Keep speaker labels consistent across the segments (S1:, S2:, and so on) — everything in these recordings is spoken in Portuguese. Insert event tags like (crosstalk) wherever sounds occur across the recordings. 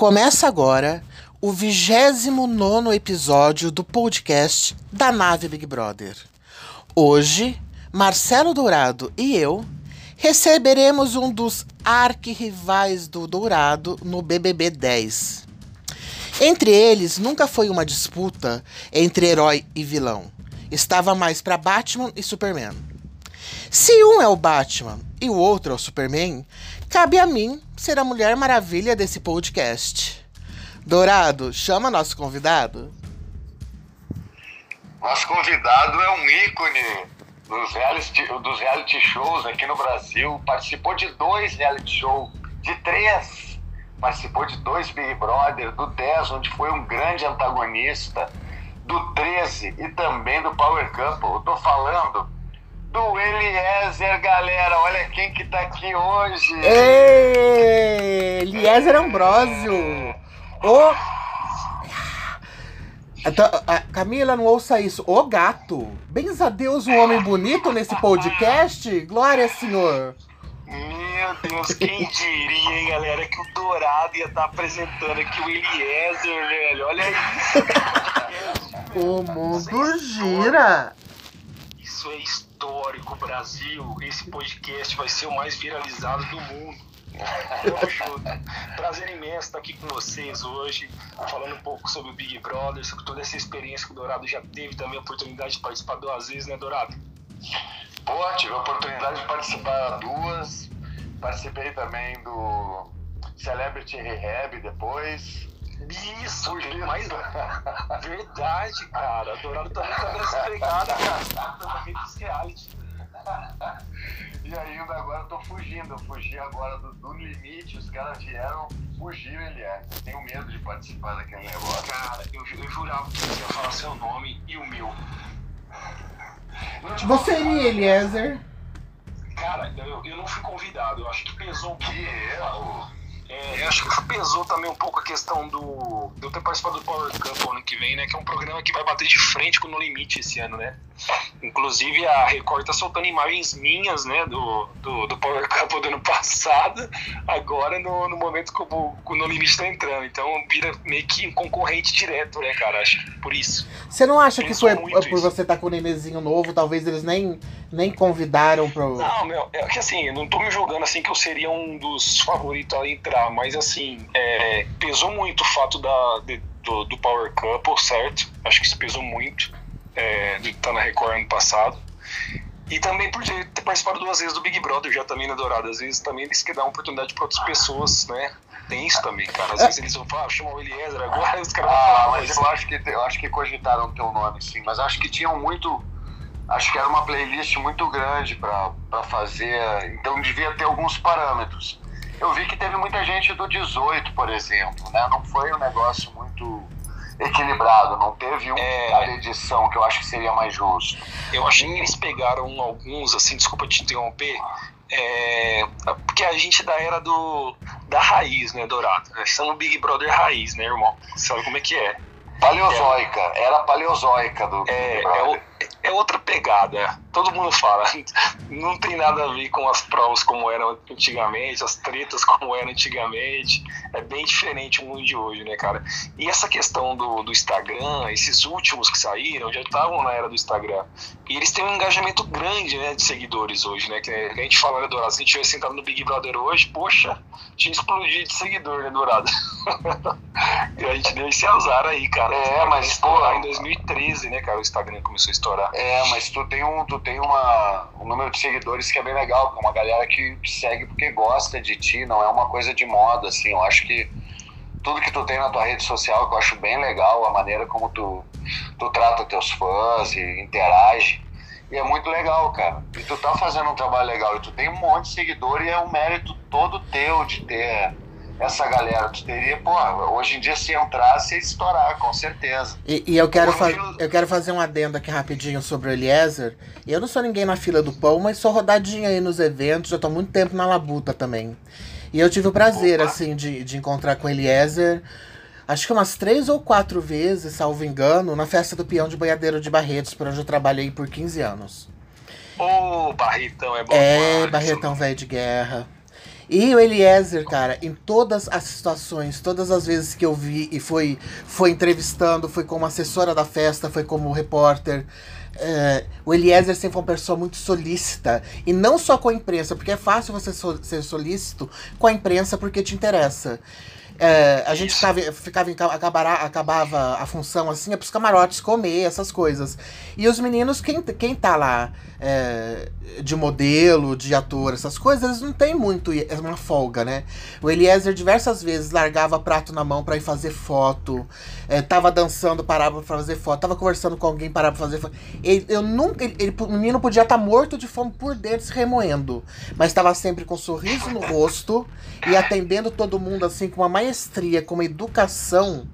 S1: Começa agora o 29 episódio do podcast da Nave Big Brother. Hoje, Marcelo Dourado e eu receberemos um dos arquirrivais do Dourado no BBB 10. Entre eles, nunca foi uma disputa entre herói e vilão. Estava mais para Batman e Superman. Se um é o Batman e o outro é o Superman, cabe a mim ser a Mulher Maravilha desse podcast. Dourado, chama nosso convidado.
S2: Nosso convidado é um ícone dos reality, dos reality shows aqui no Brasil. Participou de dois reality shows, de três. Participou de dois Big Brother, do 10, onde foi um grande antagonista, do 13 e também do Power Couple. Eu tô falando do Eliezer, galera. Olha quem que tá aqui hoje.
S1: Ei, Eliezer Ambrosio. O... Então, a Camila, não ouça isso. O gato. Bens a Deus, um homem bonito nesse podcast. Glória, senhor.
S3: Meu Deus, quem diria, hein, galera, que o Dourado ia estar apresentando aqui o Eliezer, velho. Olha isso.
S1: O mundo gira.
S3: Isso é histórico, Brasil. Esse podcast vai ser o mais viralizado do mundo. Prazer imenso estar aqui com vocês hoje, falando um pouco sobre o Big Brother, sobre toda essa experiência que o Dourado já teve também a oportunidade de participar duas vezes, né, Dourado?
S2: Pô, tive a oportunidade de participar duas. Participei também do Celebrity Rehab depois.
S3: Isso, mas (laughs) verdade, cara. Dourado também tá nessa pegada, cara. Também dos reality.
S2: E ainda agora eu tô fugindo. Eu fugi agora do, do limite, os caras vieram, fugiram ele é. Tenho medo de participar daquele negócio.
S3: Cara, eu, eu jurava que você ia falar seu nome e o meu.
S2: Te
S1: Você e Eliezer.
S3: Cara, eu, eu não fui convidado. Eu acho que pesou um pouco.
S2: Que erro.
S3: É, eu acho que pesou também um pouco a questão do. eu ter participado do Power Cup ano que vem, né? Que é um programa que vai bater de frente com o No Limite esse ano, né? Inclusive a Record tá soltando imagens minhas, né? Do, do, do Power Cup do ano passado, agora no, no momento que o, que o No Limite tá entrando. Então vira meio que um concorrente direto, né, cara? Acho que por isso.
S1: Você não acha que
S3: Pensou
S1: foi
S3: muito
S1: por
S3: isso.
S1: você estar com o nenenzinho novo? Talvez eles nem, nem convidaram pro.
S3: Não, meu, é que assim, eu não tô me julgando assim que eu seria um dos favoritos a entrar, mas assim, é, pesou muito o fato da, de- do, do Power Couple, certo? Acho que isso pesou muito, é, de estar na Record ano passado. E também por ter participado duas vezes do Big Brother já também na Dourada. Às vezes também eles querem dar uma oportunidade para outras pessoas, né? Tem isso também, cara. Às vezes eles vão falar, ah, chama o Eliezer agora, (laughs) os caras vão
S2: Ah,
S3: falar,
S2: mas
S3: mas
S2: eu acho que eu acho que cogitaram teu nome, sim. Mas acho que tinham muito. Acho que era uma playlist muito grande pra fazer. Então devia ter alguns parâmetros. Eu vi que teve muita gente do 18, por exemplo, né? Não foi um negócio muito equilibrado. Não teve um
S3: É.
S2: cada edição que eu acho que seria mais justo.
S3: Eu achei que eles pegaram alguns, assim, desculpa te interromper, é, porque a gente é da era do, da raiz, né, Dourado? Nós estamos no Big Brother raiz, né, irmão? Sabe como é que é?
S2: Paleozoica, era a paleozoica do
S3: É,
S2: Big
S3: é, o-
S2: Brother.
S3: É outra pegada. Todo mundo fala. (laughs) Não tem nada a ver com as provas como eram antigamente, as tretas como eram antigamente. É bem diferente o mundo de hoje, né, cara? E essa questão do, do Instagram, esses últimos que saíram, já estavam na era do Instagram. E eles têm um engajamento grande, né, de seguidores hoje, né? Que a gente fala, né, Dourado? Se a gente tivesse sentado no Big Brother hoje, poxa, tinha explodido de seguidor, né, Dourado? (laughs) e a gente deu esse azar aí, cara.
S2: É, mas, pô,
S3: em 2013, né, cara? O Instagram começou a estourar.
S2: É, mas tu tem um, tu tem uma, um número de seguidores que é bem legal, uma galera que segue porque gosta de ti, não é uma coisa de moda, assim. Eu acho que tudo que tu tem na tua rede social, que eu acho bem legal, a maneira como tu, tu trata teus fãs e interage. E é muito legal, cara. E tu tá fazendo um trabalho legal. E tu tem um monte de seguidor e é um mérito todo teu de ter essa galera. Tu teria, pô, hoje em dia se entrasse ia estourar, com certeza.
S1: E, e eu, quero
S2: Eu
S1: eu quero fazer um adendo aqui rapidinho sobre o Eliezer. Eu não sou ninguém na fila do pão, mas sou rodadinha aí nos eventos, já tô muito tempo na labuta também. E eu tive o prazer,
S3: Opa.
S1: assim, de, de encontrar com o Eliezer, acho que umas três ou quatro vezes, salvo engano, na festa do peão de boiadeiro de Barretos, por onde eu trabalhei por 15 anos.
S3: Ô, Barretão, é bom
S1: É,
S3: demais.
S1: Barretão velho de guerra. E o Eliezer, cara, em todas as situações, todas as vezes que eu vi e foi, foi entrevistando, foi como assessora da festa, foi como repórter. É, o Eliezer sempre foi uma pessoa muito solícita. E não só com a imprensa, porque é fácil você so, ser solícito com a imprensa porque te interessa. É, a gente ficava, acabará, acabava a função assim, é pros camarotes comer, essas coisas. E os meninos, quem, quem tá lá é, de modelo, de ator, essas coisas, eles não tem muito é uma folga, né? O Eliezer diversas vezes largava prato na mão para ir fazer foto, é, tava dançando, parava pra fazer foto, tava conversando com alguém, parava pra fazer foto. Ele, eu nunca, ele, ele, o menino podia estar tá morto de fome por dentro, se remoendo, mas estava sempre com um sorriso no rosto e atendendo todo mundo assim com uma maestria, com uma educação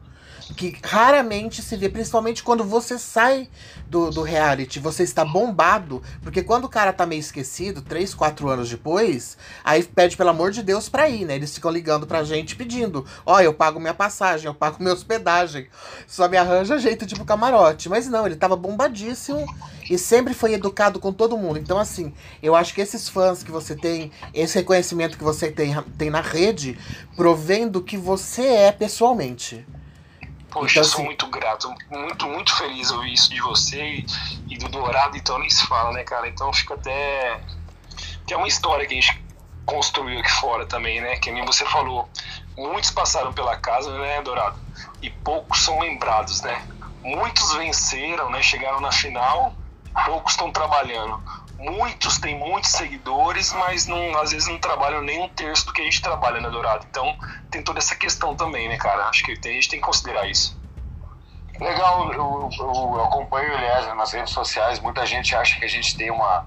S1: que raramente se vê, principalmente quando você sai do, do reality, você está bombado, porque quando o cara tá meio esquecido, três, quatro anos depois, aí pede pelo amor de Deus pra ir, né? Eles ficam ligando pra gente pedindo: ó, oh, eu pago minha passagem, eu pago minha hospedagem, só me arranja jeito de ir camarote. Mas não, ele tava bombadíssimo e sempre foi educado com todo mundo. Então, assim, eu acho que esses fãs que você tem, esse reconhecimento que você tem, tem na rede, provém do que você é pessoalmente.
S3: Poxa, então, sou assim, muito grato, muito, muito feliz ouvir isso de você e, e, do Dourado, então nem se fala, né, cara? Então fica até. Que é uma história que a gente construiu aqui fora também, né? Que nem você falou, muitos passaram pela casa, né, Dourado? E poucos são lembrados, né? Muitos venceram, né? Chegaram na final, poucos estão trabalhando muitos têm muitos seguidores, mas não, às vezes não trabalham nem um terço do que a gente trabalha na Dourado. Então tem toda essa questão também, né, cara? Acho que tem, a gente tem que considerar isso.
S2: Legal, eu, eu, eu acompanho o Eliezer nas redes sociais. Muita gente acha que a gente tem uma,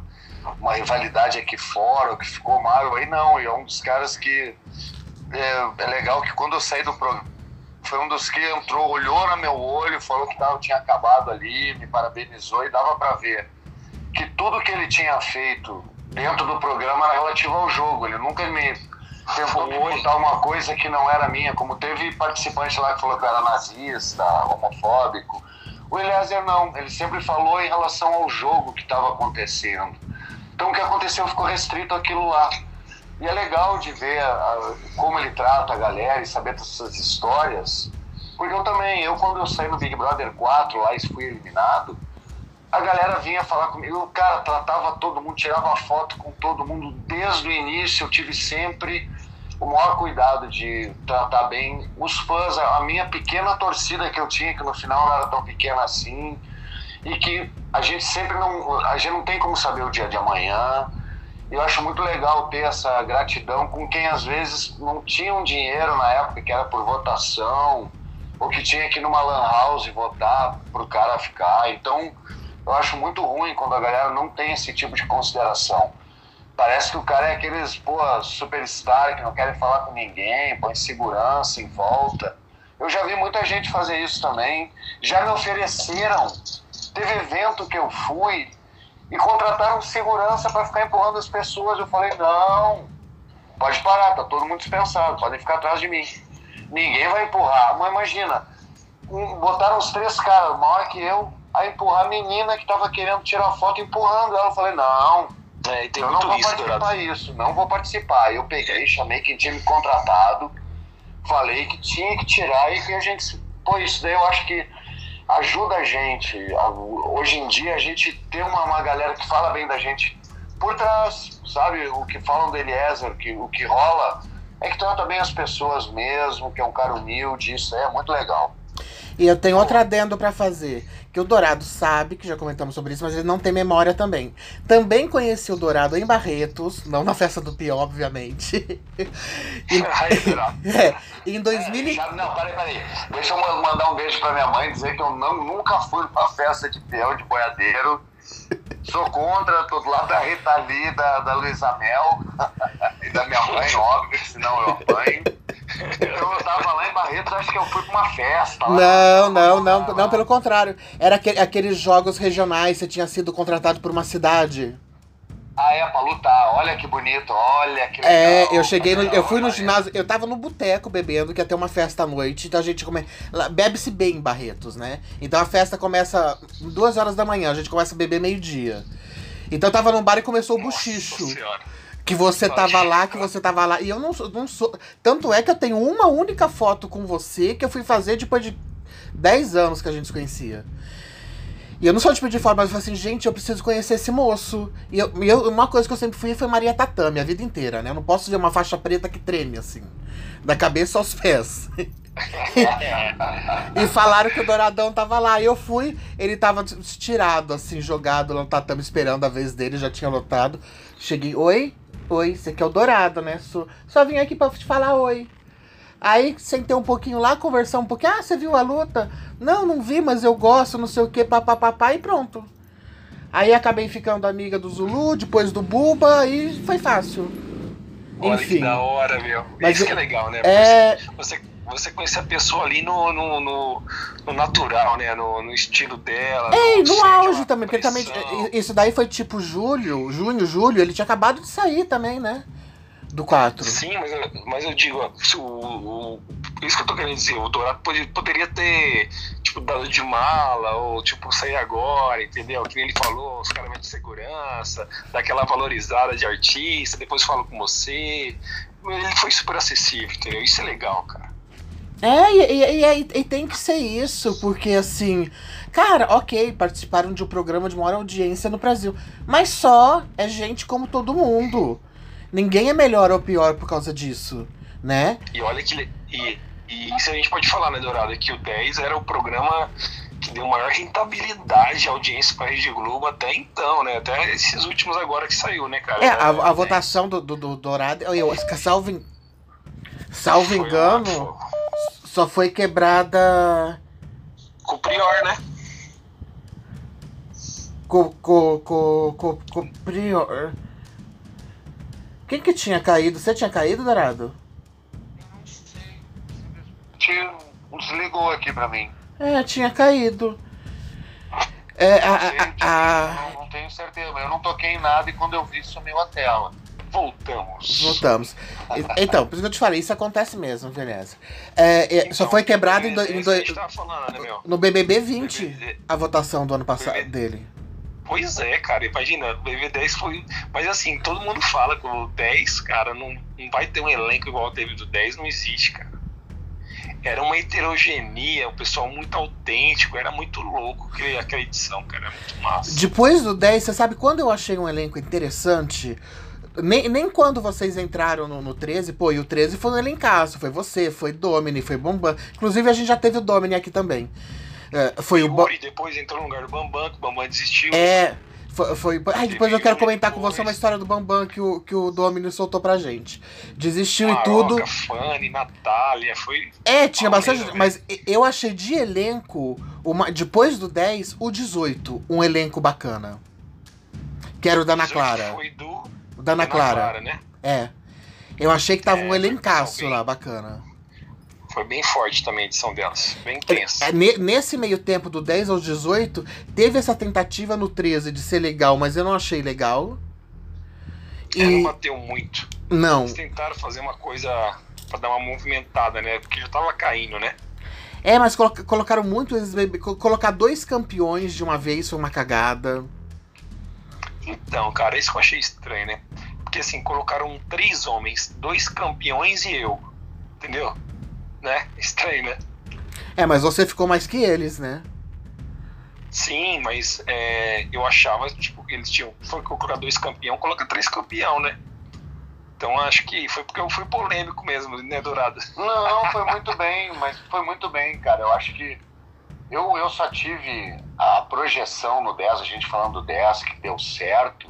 S2: uma rivalidade aqui fora, que ficou mal. Aí não, e é um dos caras que. É, é legal que quando eu saí do programa, foi um dos que entrou, olhou no meu olho, falou que tava, tinha acabado ali, me parabenizou e dava para ver que tudo que ele tinha feito dentro do programa era relativo ao jogo. Ele nunca me tentou me botar uma coisa que não era minha, como teve participante lá que falou que eu era nazista, homofóbico. O Eliezer não, ele sempre falou em relação ao jogo que estava acontecendo. Então o que aconteceu ficou restrito àquilo lá. E é legal de ver a, a, como ele trata a galera e saber dessas histórias, porque eu também, eu quando eu saí no Big Brother 4 lá e fui eliminado, a galera vinha falar comigo, o cara tratava todo mundo, tirava foto com todo mundo desde o início, eu tive sempre o maior cuidado de tratar bem os fãs, a minha pequena torcida que eu tinha, que no final não era tão pequena assim, e que a gente sempre não, a gente não tem como saber o dia de amanhã. Eu acho muito legal ter essa gratidão com quem às vezes não tinha um dinheiro na época que era por votação, ou que tinha que ir numa lan house votar para o cara ficar. Então, eu acho muito ruim quando a galera não tem esse tipo de consideração. Parece que o cara é aqueles, pô, superstar que não querem falar com ninguém, põe segurança em volta. Eu já vi muita gente fazer isso também. Já me ofereceram. Teve evento que eu fui e contrataram segurança para ficar empurrando as pessoas. Eu falei, não, pode parar, tá todo mundo dispensado, podem ficar atrás de mim. Ninguém vai empurrar. Mas imagina, botaram os três caras, maior que eu, a empurrar a menina que estava querendo tirar foto empurrando ela. Eu falei, não, é, eu não vou isso, participar disso, não vou participar. Eu peguei, chamei quem tinha me contratado, falei que tinha que tirar e que a gente. Pô, isso daí eu acho que ajuda a gente. Hoje em dia a gente tem uma, uma galera que fala bem da gente por trás, sabe? O que falam do Eliezer, que, o que rola é que trata bem as pessoas mesmo, que é um cara humilde, isso é muito legal.
S1: E eu tenho outro adendo para fazer. Que o Dourado sabe, que já comentamos sobre isso, mas ele não tem memória também. Também conheci o Dourado em Barretos, não na festa do Pio, obviamente. (laughs)
S2: e, (laughs) é, em 2000 é, já, Não, peraí, peraí. Deixa eu mandar um beijo pra minha mãe, dizer que eu não, nunca fui numa festa de peão, de boiadeiro. Sou contra, tô do lado da Rita Lee, da, da Luísa Mel (laughs) e da minha mãe, óbvio, senão eu apanho. Eu tava lá em Barretos, acho que eu fui pra uma festa.
S1: Lá, não, não, não, não, pelo contrário. Era aquele, aqueles jogos regionais, você tinha sido contratado por uma cidade.
S2: Ah, é, pra lutar. Olha que bonito, olha que
S1: é, legal. É, eu cheguei no, Eu fui no ginásio, eu tava no boteco bebendo, que ia ter uma festa à noite, então a gente come... Bebe-se bem em Barretos, né? Então a festa começa duas horas da manhã, a gente começa a beber meio-dia. Então eu tava num bar e começou o buchicho. Senhora. Que você tava lá, que você tava lá. E eu não, sou- não sou. Tanto é que eu tenho uma única foto com você que eu fui fazer depois de 10 anos que a gente se conhecia. E eu não sou de pedir foto, mas eu falei assim, gente, eu preciso conhecer esse moço. E, eu, eu- uma coisa que eu sempre fui foi Maria Tatame, a vida inteira, né? Eu não posso ver uma faixa preta que treme, assim. Da cabeça aos pés. (laughs) E falaram que o Douradão tava lá. E eu fui, ele tava tirado, assim, jogado lá no tatame, esperando a vez dele, já tinha lotado. Cheguei, oi, oi, você que é o Dourado, né? Só, só vim aqui pra te falar oi. Aí sentei um pouquinho lá, conversar um pouquinho. Ah, você viu a luta? Não, não vi, mas eu gosto, não sei o que, papapá, e pronto. Aí acabei ficando amiga do Zulu, depois do Buba, e foi fácil.
S3: Olha que
S1: Enfim.
S3: da hora, meu.
S1: Mas
S3: Isso que é legal, né?
S1: É,
S3: Você, você conhecer a pessoa ali no, no, no, no natural, né? No, no estilo dela.
S1: É, e no auge também, porque também isso daí foi tipo julho, junho, julho, ele tinha acabado de sair também, né? Do 4.
S3: Sim, mas, eu- mas eu digo, ó, o, o- isso que eu tô querendo dizer, o Dourado pode- poderia ter, tipo, dado de mala, ou tipo, sair agora, entendeu? Que nem ele falou, os caras de segurança, daquela valorizada de artista, depois falo com você. Ele foi super acessível, entendeu? Isso é legal, cara.
S1: É, e, e- e- e tem que ser isso, porque assim, cara, ok, participaram de um programa de maior audiência no Brasil, mas só é gente como todo mundo. Ninguém é melhor ou pior por causa disso, né?
S3: E olha que. E, e isso a gente pode falar, né, Dourado? Que o 10 era o programa que deu maior rentabilidade de audiência pra Rede Globo até então, né? Até esses últimos agora que saiu, né, cara?
S1: É, a, a
S3: né?
S1: votação do, do, do Dourado, eu, eu, salvo, en- salvo
S3: Foi
S1: engano,
S3: foi-
S1: só foi quebrada
S3: Com o Prior, né?
S1: com, com, com, com, com o Prior. Quem que tinha caído? Você tinha caído, Dourado?
S2: Te desligou aqui pra mim.
S1: É, tinha caído. É, a, a, a-
S2: não tenho certeza. Eu não toquei em nada e quando eu vi sumiu a tela.
S3: Voltamos.
S1: Voltamos. Então, por isso que eu te falei, isso acontece mesmo, beleza. É, é, só
S3: Então,
S1: foi quebrado em,
S3: é
S1: do-
S3: isso
S1: em
S3: que
S1: do-
S3: falando, né, meu?
S1: no BBB 20
S3: BBB
S1: a votação do ano passado
S3: BBB.
S1: dele.
S3: Pois é, cara, imagina, o BB10 foi. Mas assim, todo mundo fala que o 10, cara, não, não vai ter um elenco igual teve do 10, não existe, cara. Era uma heterogeneia, um pessoal muito autêntico, era muito louco aquela edição, cara, era muito massa.
S1: Depois do 10, você sabe quando eu achei um elenco interessante? Nem, nem quando vocês entraram no, no 13, pô, e o 13 foi um elencaço, foi você, foi Domini, foi Bombam. Inclusive a gente já teve o Domini aqui também. É, foi o Bo
S3: Yuri depois entrou no lugar do Bambam, que o Bambam desistiu.
S1: É. Foi, foi... Ai, depois eu quero comentar com você uma história do Bambam que o, que o Domini soltou pra gente. Desistiu
S3: Maroca,
S1: e tudo.
S3: Fanny, Natália, foi.
S1: É, tinha bastante. Mas eu achei de elenco, uma, depois do 10, o 18, um elenco bacana. Que era o da Ana Clara.
S3: Foi do
S1: O da Ana Clara.
S3: né?
S1: É. Eu achei que tava
S3: É,
S1: um elencaço
S3: bem-
S1: lá, bacana.
S3: Foi bem forte também a edição delas. Bem intensa.
S1: É, ne- nesse meio tempo, do 10 ao 18, teve essa tentativa no 13 de ser legal, mas eu não achei legal.
S3: É, não
S1: E.
S3: bateu muito.
S1: Não.
S3: Eles tentaram fazer uma coisa pra dar uma movimentada, né? Porque já tava caindo, né?
S1: É, mas colo- colocaram muito Colocar dois campeões de uma vez foi uma cagada.
S3: Então, cara, isso que eu achei estranho, né? Porque assim, colocaram três homens, dois campeões e eu. Entendeu? Né? Estranho, né?
S1: É, mas você ficou mais que eles, né?
S3: Sim, mas é, eu achava, tipo, que eles tinham. Foi colocar dois campeão, coloca três campeão, né? Então acho que foi porque eu fui polêmico mesmo, né, Dourado?
S2: Não, foi muito bem, mas foi muito bem, cara. Eu acho que eu, eu só tive a projeção no 10, a gente falando do 10, que deu certo.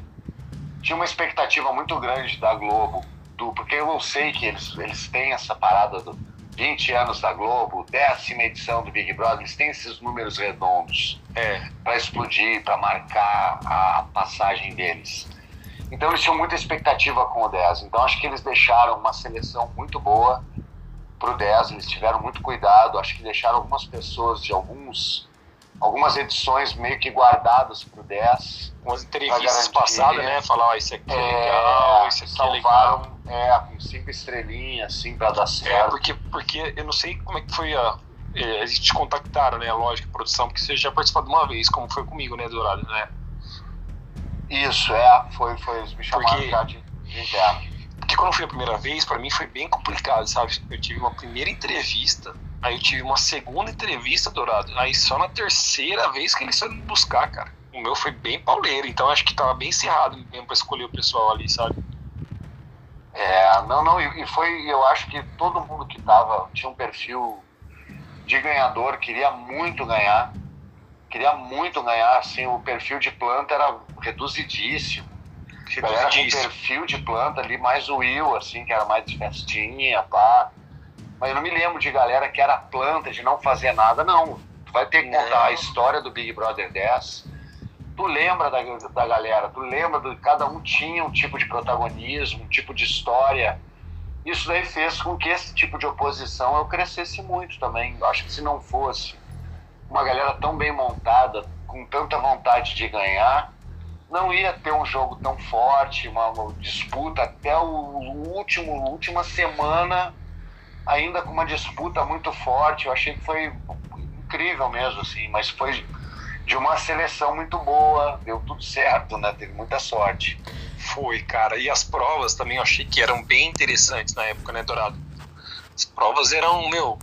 S2: Tinha uma expectativa muito grande da Globo, do, porque eu sei que eles, eles têm essa parada do 20 anos da Globo, décima edição do Big Brother, eles têm esses números redondos
S3: É,
S2: para explodir, para marcar a passagem deles. Então eles tinham muita expectativa com o 10. Então acho que eles deixaram uma seleção muito boa pro 10, eles tiveram muito cuidado, acho que deixaram algumas pessoas de alguns algumas edições meio que guardadas pro 10.
S3: umas
S2: Pra
S3: entrevistas passadas,
S2: né?
S3: Falar, ó, isso aqui é
S2: É,
S3: legal, isso aqui é legal.
S2: salvaram é, com cinco estrelinhas, assim, para dar
S3: É,
S2: certo.
S3: porque, porque eu não sei como é que foi a. é, Eles te contactaram, né? Lógico, produção, porque você já participou de uma vez, como foi comigo, né, Dourado, né?
S2: Isso, é, foi, foi, eles me chamaram
S3: Porque-
S2: já de... Interno.
S3: Porque quando foi a primeira vez, para mim foi bem complicado, sabe? Eu tive uma primeira entrevista, aí eu tive uma segunda entrevista, Dourado. Aí só na terceira vez que eles foram me buscar, cara. O meu foi bem pauleiro, então acho que tava bem encerrado mesmo pra escolher o pessoal ali, sabe?
S2: É, não, não, e foi, eu acho que todo mundo que tava tinha um perfil de ganhador, queria muito ganhar, queria muito ganhar, assim, o perfil de planta era reduzidíssimo. Galera com perfil de planta ali, mais o Will, assim, que era mais de festinha, pá. Mas eu não me lembro de galera que era planta, de não fazer nada, não. Tu vai ter que contar não. a história do Big Brother 10. Tu lembra da, da galera, tu lembra de cada um tinha um tipo de protagonismo, um tipo de história. Isso daí fez com que esse tipo de oposição eu crescesse muito também. Eu acho que se não fosse uma galera tão bem montada, com tanta vontade de ganhar, não ia ter um jogo tão forte, uma, disputa até o último, última semana, ainda com uma disputa muito forte. Eu achei que foi incrível mesmo, assim, mas foi de uma seleção muito boa, deu tudo certo, né? Teve muita sorte.
S3: Foi, cara. E as provas também eu achei que eram bem interessantes na época, né, Dourado? As provas eram, meu,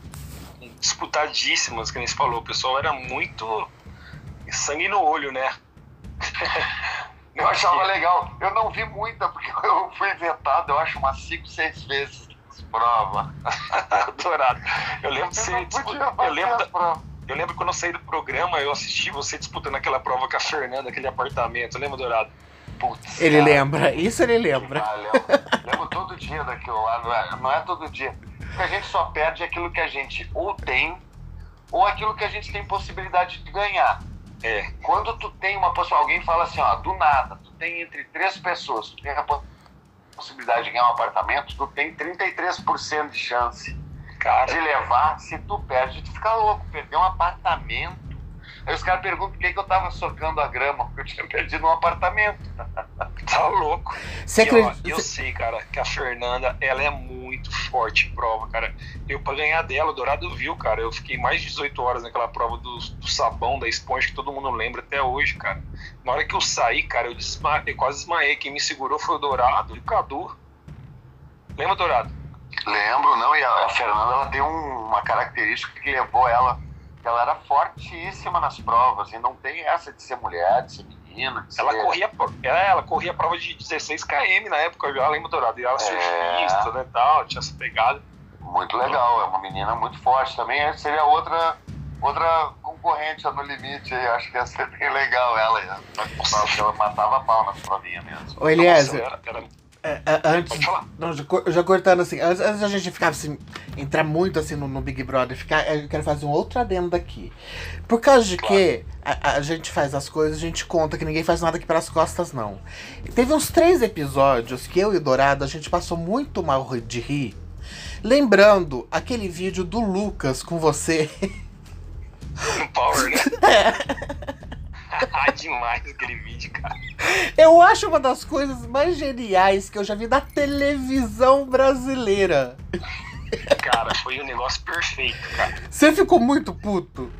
S3: disputadíssimas, que nem se falou. O pessoal era muito sangue no olho, né?
S2: Eu achava legal. Eu não vi muita, porque (laughs) eu fui vetado, eu acho, umas 5, 6 vezes prova. (laughs)
S3: Dourado. Eu lembro que você. Eu lembro, da, eu lembro quando eu saí do programa, eu assisti você disputando aquela prova com a Fernanda, aquele apartamento. Lembra, Dourado?
S1: Putz, ele cara. lembra, isso ele lembra.
S2: Ah, lembro, lembro todo dia daquilo lá, não é, não é todo dia. Porque a gente só perde aquilo que a gente ou tem, ou aquilo que a gente tem possibilidade de ganhar. É. Quando tu tem uma pessoa, alguém fala assim, ó, do nada, tu tem entre três pessoas, tu tem a possibilidade de ganhar um apartamento, tu tem 33% de chance Cara. de levar. Se tu perde, tu fica louco. Perder um apartamento Aí os caras perguntam por que, que eu tava socando a grama, porque eu tinha perdido um apartamento. (laughs)
S3: tá louco. Você acredita? eu sei, cara, que a Fernanda, ela é muito forte em prova, cara. Eu, pra ganhar dela, o Dourado viu, cara. Eu fiquei mais de 18 horas naquela prova do, do sabão, da esponja, que todo mundo lembra até hoje, cara. Na hora que eu saí, cara, eu, desma... eu quase desmaiei. Quem me segurou foi o Dourado e o Cadu. Lembra, Dourado?
S2: Lembro, não. E a, a Fernanda, ela tem um, uma característica que levou ela ela era fortíssima nas provas e não tem essa de ser mulher, de ser menina. De
S3: ela,
S2: ser...
S3: Corria, ela, ela corria prova de 16 km na época, eu lembro dourado. E ela é... surfista, né, tal, tinha essa pegada.
S2: Muito legal, é uma menina muito forte também. Seria outra, outra concorrente no limite aí, acho que ia ser bem legal ela. Ela matava pau nas provinhas mesmo.
S1: Ô, Eliezer. Nossa, era, era é, é, antes, não, já, cortando assim, antes, antes a gente ficar assim, entrar muito assim no, no, Big Brother, ficar, eu quero fazer um outro adendo aqui. Por causa de claro. que a, a, gente faz as coisas, a gente conta que ninguém faz nada aqui pelas costas, não. Teve uns três episódios que eu e o Dourado a gente passou muito mal de rir. Lembrando aquele vídeo do Lucas com você.
S3: Power, né? (laughs) É. (laughs) demais aquele vídeo, cara.
S1: Eu acho uma das coisas mais geniais que eu já vi da televisão brasileira.
S3: Cara, foi um negócio perfeito, cara.
S1: Você ficou muito puto?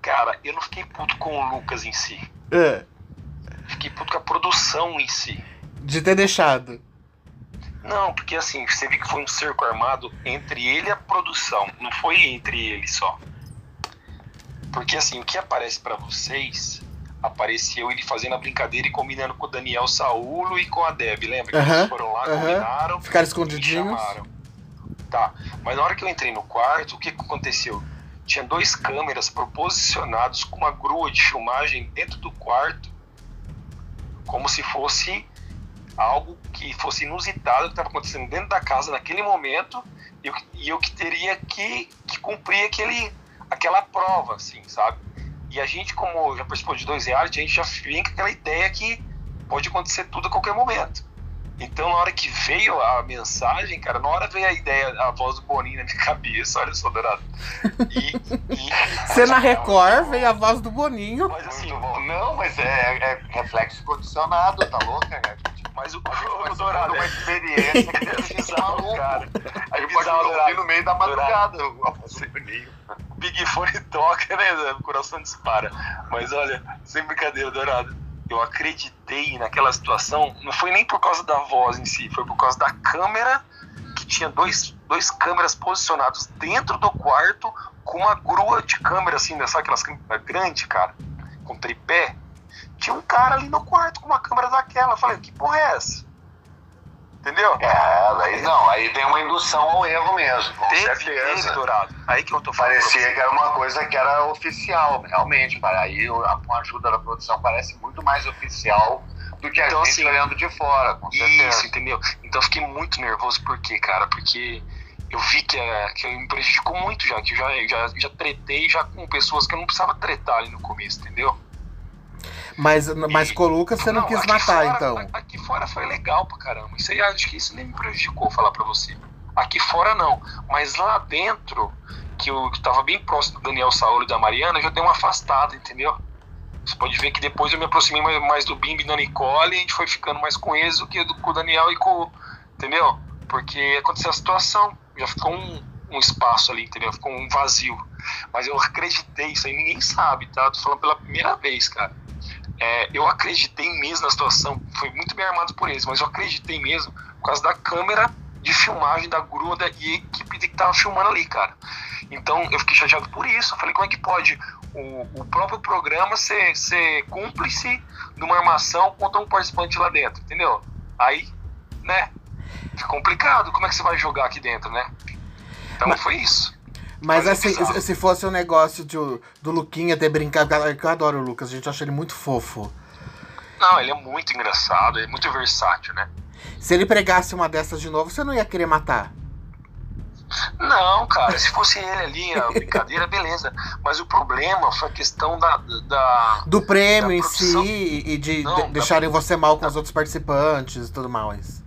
S3: Cara, eu não fiquei puto com o Lucas em si.
S1: É.
S3: Fiquei puto com a produção em si.
S1: De ter deixado.
S3: Não, porque assim, você viu que foi um cerco armado entre ele e a produção. Não foi entre ele só. Porque assim, o que aparece para vocês, apareceu ele fazendo a brincadeira e combinando com o Daniel Saulo e com a Deb, lembra? Que eles foram lá, combinaram.
S1: Ficaram escondidinhos.
S3: Tá, mas na hora que eu entrei no quarto, o que aconteceu? Tinha dois câmeras proposicionados com uma grua de filmagem dentro do quarto, como se fosse algo que fosse inusitado que estava acontecendo dentro da casa naquele momento e eu, e eu que teria que, que cumprir aquele aquela prova, assim, sabe? E a gente, como já participou de dois reality, a gente já vem aquela ideia que pode acontecer tudo a qualquer momento. Então, na hora que veio a mensagem, cara, na hora veio a ideia, a voz do Boninho na minha cabeça, olha só, Dourado. E,
S1: e (laughs) Você na Record veio a voz do Boninho.
S2: Mas assim, não, mas é, é reflexo condicionado, tá louco, cara?
S3: Mas o, Dourado.
S2: uma experiência que é (laughs) bizarro, cara. A gente pode ouvir no meio da madrugada o voz do Boninho.
S3: Big Fone toca, né? O coração dispara. Mas olha, sem brincadeira, Dourado. Eu acreditei naquela situação, não foi nem por causa da voz em si, foi por causa da câmera, que tinha dois, dois câmeras posicionados dentro do quarto, com uma grua de câmera, assim, né? sabe aquelas câmeras grandes, cara? Com tripé. Tinha um cara ali no quarto com uma câmera daquela. Eu falei, que porra é essa? Entendeu?
S2: É, daí não, aí tem uma indução ao erro mesmo, com
S3: Teve,
S2: certeza.
S3: Aí que eu tô falando.
S2: Parecia que era uma coisa que era oficial, realmente. Para aí, com a ajuda da produção, parece muito mais oficial do que a
S3: Então,
S2: gente
S3: assim,
S2: olhando de fora, com certeza.
S3: Isso, entendeu? Então eu fiquei muito nervoso, por quê, cara? Porque eu vi que, é, que me prejudicou muito já, que eu já, já, já tretei já com pessoas que eu não precisava tretar ali no começo, entendeu?
S1: Mas, mas com o Lucas você não, quis
S3: aqui
S1: matar,
S3: fora-
S1: então.
S3: Aqui fora foi legal pra caramba. Isso aí, acho que isso nem me prejudicou, falar pra você. Aqui fora não. Mas lá dentro, que eu que tava bem próximo do Daniel Saúl e da Mariana, eu já dei uma afastada, entendeu? Você pode ver que depois eu me aproximei mais, mais do Bimbi e da Nicole e a gente foi ficando mais com eles do que do, com o Daniel e com. o- Entendeu? Porque aconteceu a situação. Já ficou um, um espaço ali, entendeu? Ficou um vazio. Mas eu acreditei, isso aí ninguém sabe, tá? Tô falando pela primeira vez, cara. É, eu acreditei mesmo na situação, foi muito bem armado por eles, mas eu acreditei mesmo por causa da câmera de filmagem da grua da, e a equipe que tava filmando ali, cara. Então eu fiquei chateado por isso. Eu falei, como é que pode o, o próprio programa ser, ser cúmplice de uma armação contra um participante lá dentro, entendeu? Aí, né? Fica complicado. Como é que você vai jogar aqui dentro, né? Então
S1: Mas-
S3: foi isso.
S1: Mas assim,
S3: bizarro.
S1: se fosse um negócio de, do Luquinha ter brincado, que eu adoro o Lucas, a gente acha ele muito fofo.
S3: Não, ele é muito engraçado, ele é muito versátil, né?
S1: Se ele pregasse uma dessas de novo, você não ia querer matar.
S3: Não, cara, se fosse ele ali, a brincadeira, beleza. Mas o problema foi a questão da. da
S1: Do prêmio
S3: Da
S1: em si e de
S3: Não,
S1: de-
S3: da-
S1: deixarem você mal com os outros participantes e tudo mais.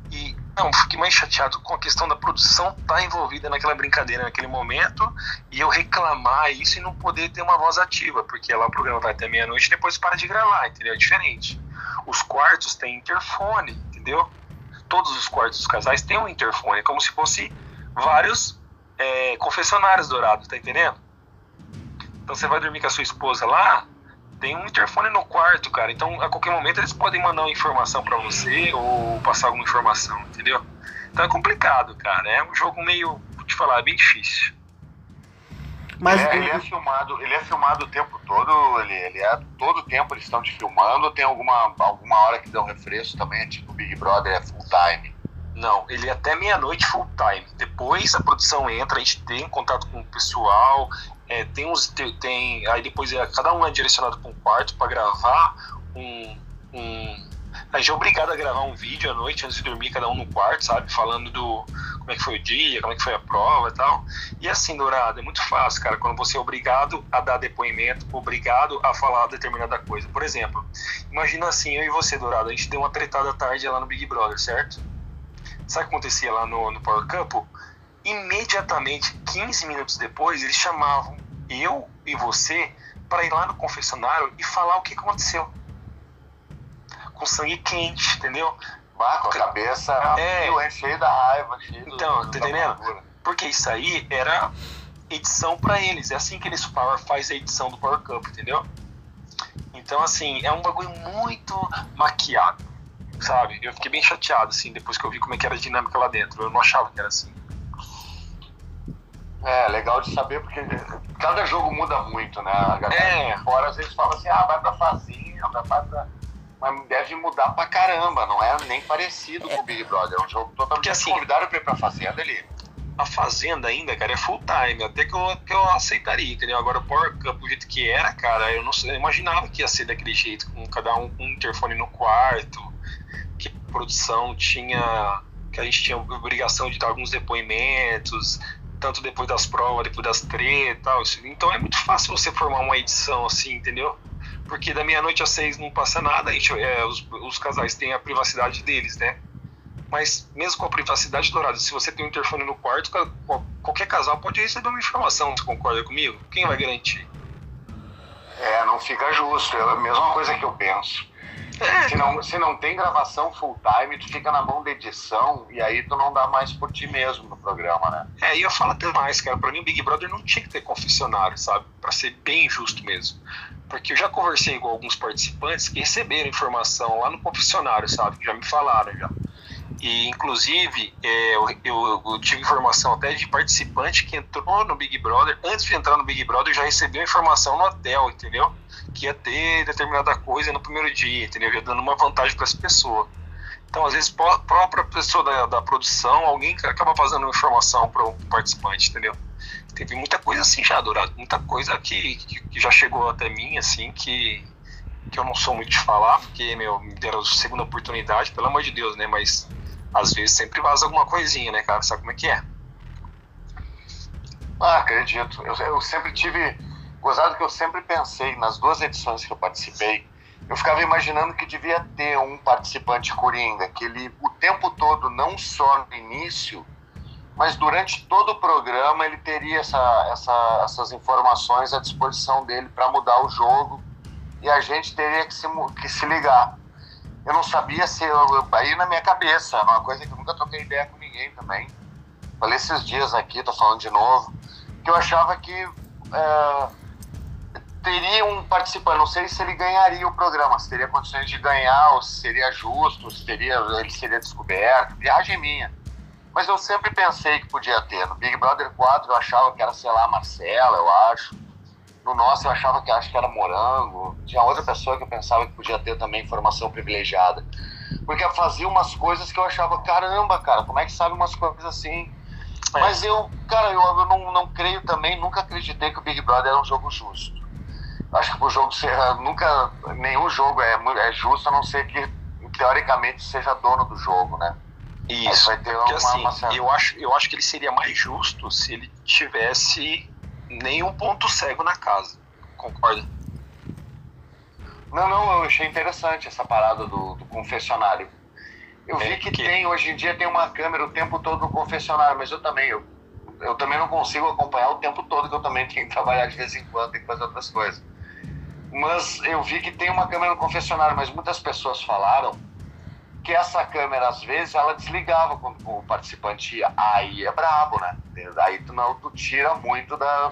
S3: Não, fiquei mais chateado com a questão da produção estar envolvida naquela brincadeira naquele momento e eu reclamar isso e não poder ter uma voz ativa, porque lá o programa vai até meia-noite e depois para de gravar, entendeu? É diferente. Os quartos têm interfone, entendeu? Todos os quartos dos casais têm um interfone, como se fosse vários é, confessionários dourados, tá entendendo? Então você vai dormir com a sua esposa lá, tem um interfone no quarto, cara. Então a qualquer momento eles podem mandar uma informação pra você ou passar alguma informação, entendeu? Então é complicado, cara. É um jogo meio, vou te falar, é bem difícil.
S1: Mas
S2: É, ele é filmado, ele é filmado o tempo todo, ele, ele é todo o tempo eles estão te filmando, tem alguma, alguma hora que um refresco também, é tipo Big Brother, é full time.
S3: Não, ele é até meia-noite full time. Depois a produção entra, a gente tem contato com o pessoal, é, tem uns. Tem, aí depois é, cada um é direcionado para um quarto para gravar um. um a gente é obrigado a gravar um vídeo à noite antes de dormir, cada um no quarto, sabe? Falando do como é que foi o dia, como é que foi a prova e tal. E assim, Dourado, é muito fácil, cara, quando você é obrigado a dar depoimento, obrigado a falar determinada coisa. Por exemplo, imagina assim, eu e você, Dourado, a gente deu uma tretada tarde lá no Big Brother, certo? Sabe o que acontecia lá no, no Power Couple? Imediatamente, 15 minutos depois, eles chamavam eu e você para ir lá no confessionário e falar o que aconteceu. Com sangue quente, entendeu?
S2: Com a cabeça
S3: É.
S2: é. cheio da raiva, cheio do-
S3: Então,
S2: da
S3: tá entendendo? Porque isso aí era edição para eles. É assim que eles Power faz a edição do Power Cup, entendeu? Então, assim, é um bagulho muito maquiado, sabe? Eu fiquei bem chateado, assim, depois que eu vi como é que era a dinâmica lá dentro. Eu não achava que era assim.
S2: É, legal de saber porque cada jogo muda muito, né? A galera
S3: É.
S2: fora às vezes fala assim, ah, vai pra fazenda, vai pra... Mas deve mudar pra caramba, não é nem parecido com o Big Brother. É um jogo totalmente
S3: Porque, assim,
S2: convidaram pra ir pra fazenda ele.
S3: A Fazenda ainda, cara, é full time, até que eu, que eu aceitaria, entendeu? Agora o Power Cup, do jeito que era, cara, eu não eu imaginava que ia ser daquele jeito, com cada um com um interfone no quarto, que a produção tinha, que a gente tinha obrigação de dar alguns depoimentos, tanto depois das provas, depois das tretas Então é muito fácil você formar uma edição assim, entendeu? Porque da meia-noite às seis não passa nada, gente, é, os, os casais têm a privacidade deles, né? Mas mesmo com a privacidade dourada, se você tem um interfone no quarto, qualquer casal pode receber uma informação, você concorda comigo? Quem vai garantir?
S2: É, não fica justo. É a mesma coisa que eu penso. Se não, se não tem gravação full time, tu fica na mão da edição e aí tu não dá mais por ti mesmo no programa, né?
S3: É, e eu falo até mais, cara. Pra mim, o Big Brother não tinha que ter confessionário, sabe? Pra ser bem justo mesmo. Porque eu já conversei com alguns participantes que receberam informação lá no confessionário, sabe? Que já me falaram já. E, inclusive, é, eu, eu, tive informação até de participante que entrou no Big Brother, antes de entrar no Big Brother, já recebeu informação no hotel, entendeu? Que ia ter determinada coisa no primeiro dia, entendeu? Já dando uma vantagem para essa pessoa. Então, às vezes, a própria pessoa da, da produção, alguém acaba fazendo informação para o participante, entendeu? Teve muita coisa assim já, Dourado. Muita coisa que, que, que já chegou até mim, assim, que, que eu não sou muito de falar, porque, meu, me deram a segunda oportunidade, pelo amor de Deus, né? Mas às vezes sempre vaza alguma coisinha, né, cara? Sabe como é que é?
S2: Ah, acredito. Eu, eu sempre tive. Gozado que eu sempre pensei, nas duas edições que eu participei, eu ficava imaginando que devia ter um participante coringa, que ele o tempo todo, não só no início, mas durante todo o programa, ele teria essa, essa, essas informações à disposição dele para mudar o jogo e a gente teria que se, que se ligar eu não sabia se eu, aí na minha cabeça, uma coisa que eu nunca troquei ideia com ninguém também. Falei esses dias aqui, tô falando de novo, que eu achava que é, teria um participante, não sei se ele ganharia o programa, se teria condições de ganhar, ou se seria justo, se teria, ele seria descoberto, viagem minha. Mas eu sempre pensei que podia ter. No Big Brother 4 eu achava que era, sei lá, Marcela, eu acho. No nosso eu achava que acho que era morango. Tinha outra pessoa que eu pensava que podia ter também informação privilegiada. Porque fazia umas coisas que eu achava, caramba, cara, como é que sabe umas coisas assim? É. Mas eu, cara, eu, eu não, não creio também, nunca acreditei que o Big Brother era um jogo justo. Acho que o jogo ser, nunca, nenhum jogo é, é justo, a não ser que teoricamente seja dono do jogo, né?
S3: Isso, vai ter porque uma, assim, uma eu, acho, eu acho que ele seria mais justo se ele tivesse nenhum ponto cego na casa. Concorda?
S2: Não, não, eu achei interessante essa parada do, do confessionário. Eu é, vi que, que, tem, hoje em dia tem uma câmera o tempo todo no confessionário, mas eu também, eu, eu também não consigo acompanhar o tempo todo, que eu também tenho que trabalhar de vez em quando, tenho que fazer outras coisas. Mas eu vi que tem uma câmera no confessionário, mas muitas pessoas falaram que essa câmera, às vezes, ela desligava quando o participante ia. Aí é brabo, né? Aí tu não, tu tira muito da.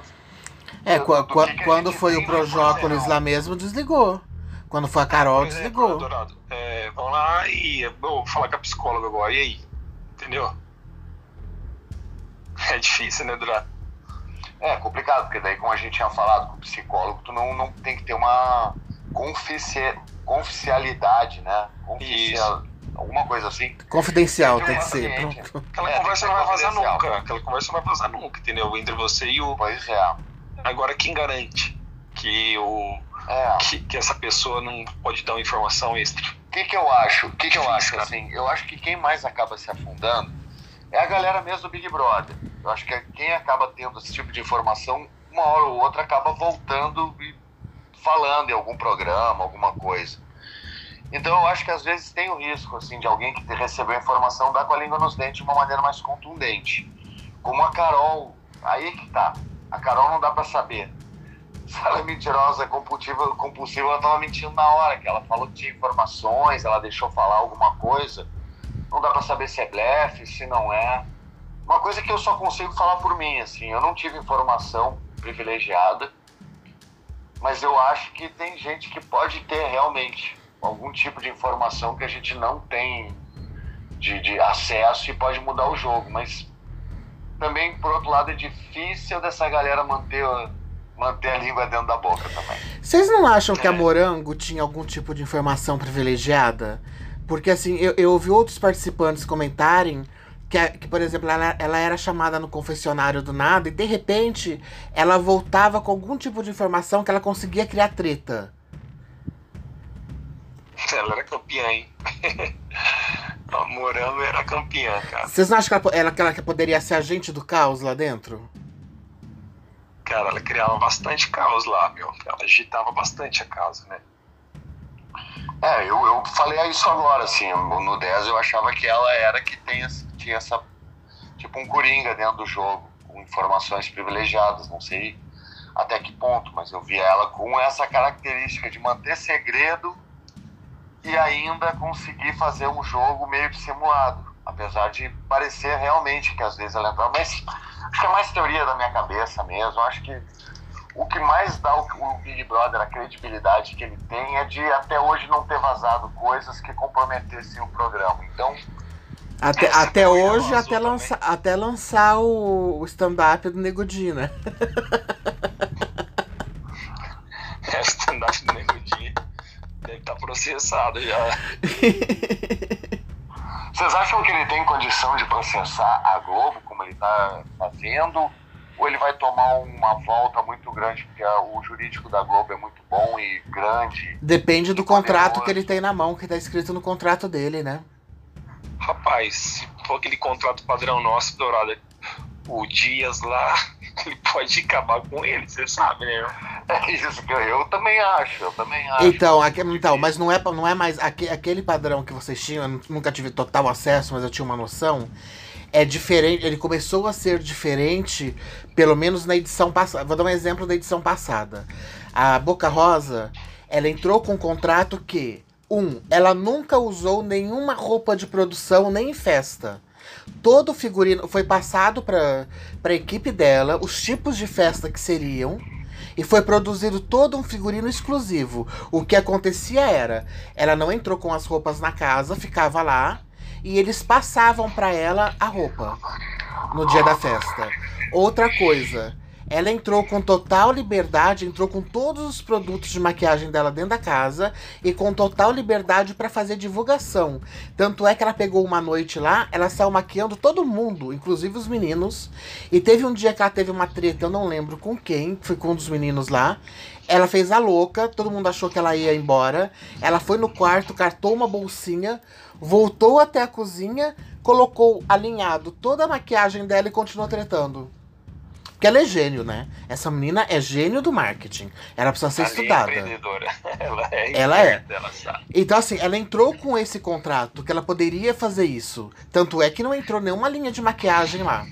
S1: É, do, do que que quando foi o Projócolis lá mesmo, desligou. Quando foi a Carol, desligou.
S3: É, vamos lá e vou falar com a psicóloga agora. E aí? Entendeu? (laughs) É difícil, né, Dourado?
S2: É complicado, porque daí, como a gente tinha falado com o psicólogo, tu não, não tem que ter uma confidencialidade, né? Confidencial, alguma coisa assim.
S1: Confidencial tem que ser.
S3: Aquela é, conversa não vai vazar nunca. Aquela conversa não vai vazar nunca, entendeu? Entre você e o.
S2: Pois é.
S3: Agora, quem garante que o. É. Que, que, essa pessoa não pode dar uma informação extra?
S2: O que, que eu acho? O que, que eu acho? Assim, eu acho que quem mais acaba se afundando é a galera mesmo do Big Brother. Eu acho que quem acaba tendo esse tipo de informação, uma hora ou outra acaba voltando e falando em algum programa, alguma coisa. Então eu acho que às vezes tem o risco assim de alguém que recebeu a informação dar com a língua nos dentes de uma maneira mais contundente. Como a Carol, aí que tá. A Carol não dá para saber. Se ela é mentirosa, compulsiva, compulsiva, ela tava mentindo na hora, que ela falou que tinha informações, ela deixou falar alguma coisa. Não dá para saber se é blefe, se não é. Uma coisa que eu só consigo falar por mim, assim, eu não tive informação privilegiada, mas eu acho que tem gente que pode ter realmente algum tipo de informação que a gente não tem de, de acesso e pode mudar o jogo. Mas também, por outro lado, é difícil dessa galera manter, manter a língua dentro da boca também.
S1: Vocês não acham que a Morango tinha algum tipo de informação privilegiada? Porque, assim, eu, eu ouvi outros participantes comentarem que, que, por exemplo, ela, ela era chamada no confessionário do nada e, de repente, ela voltava com algum tipo de informação que ela conseguia criar treta.
S3: Ela era campeã, hein? (laughs) a Morango era campeã, cara.
S1: Vocês não acham que ela, ela, ela poderia ser agente do caos lá dentro?
S3: Cara, ela criava bastante caos lá, meu. Ela agitava bastante a casa, né?
S2: É, eu, eu falei isso agora, assim, no 10 eu achava que ela era que tem, tinha essa, tipo um coringa dentro do jogo, com informações privilegiadas, não sei até que ponto, mas eu vi ela com essa característica de manter segredo e ainda conseguir fazer um jogo meio que simulado. Apesar de parecer realmente que às vezes ela entrava. Mas acho que é mais teoria da minha cabeça mesmo. Acho que o que mais dá o, Big Brother a credibilidade que ele tem é de até hoje não ter vazado coisas que comprometessem o programa. Então.
S1: Até, até hoje, até, lança, até lançar o, o stand-up do Nego Di, né? (laughs)
S3: é, o stand-up do Nego Di tá processado já. (laughs)
S2: Vocês acham que ele tem condição de processar a Globo, como ele está fazendo? Ou ele vai tomar uma volta muito grande, porque o jurídico da Globo é muito bom e grande?
S1: Depende do contrato que ele tem na mão, que está escrito no contrato dele, né?
S3: Rapaz, se for aquele contrato padrão nosso, Dourado, o Dias lá, (laughs) ele pode acabar com ele, você sabe, né?
S2: É isso que eu, eu também acho, eu também acho.
S1: Então, aqui, então mas não é, não é mais aquele padrão que vocês tinham, eu nunca tive total acesso, mas eu tinha uma noção. É diferente, ele começou a ser diferente, pelo menos na edição passada. Vou dar um exemplo da edição passada. A Boca Rosa, ela entrou com um contrato que, um, ela nunca usou nenhuma roupa de produção nem em festa. Todo o figurino foi passado para a equipe dela, os tipos de festa que seriam, e foi produzido todo um figurino exclusivo. O que acontecia era, ela não entrou com as roupas na casa, ficava lá, e eles passavam para ela a roupa no dia da festa. Outra coisa, ela entrou com total liberdade, entrou com todos os produtos de maquiagem dela dentro da casa e com total liberdade para fazer divulgação. Tanto é que ela pegou uma noite lá, ela saiu maquiando todo mundo, inclusive os meninos. E teve um dia que ela teve uma treta, eu não lembro com quem, foi com um dos meninos lá. Ela fez a louca, todo mundo achou que ela ia embora. Ela foi no quarto, cartou uma bolsinha, voltou até a cozinha, colocou alinhado toda a maquiagem dela e continuou tretando. Porque ela é gênio, né? Essa menina é gênio do marketing. Ela precisa ser estudada. É
S3: empreendedora. (laughs) Ela é.
S1: Ela é. Ela então, assim, ela entrou com esse contrato que ela poderia fazer isso. Tanto é que não entrou nenhuma linha de maquiagem lá.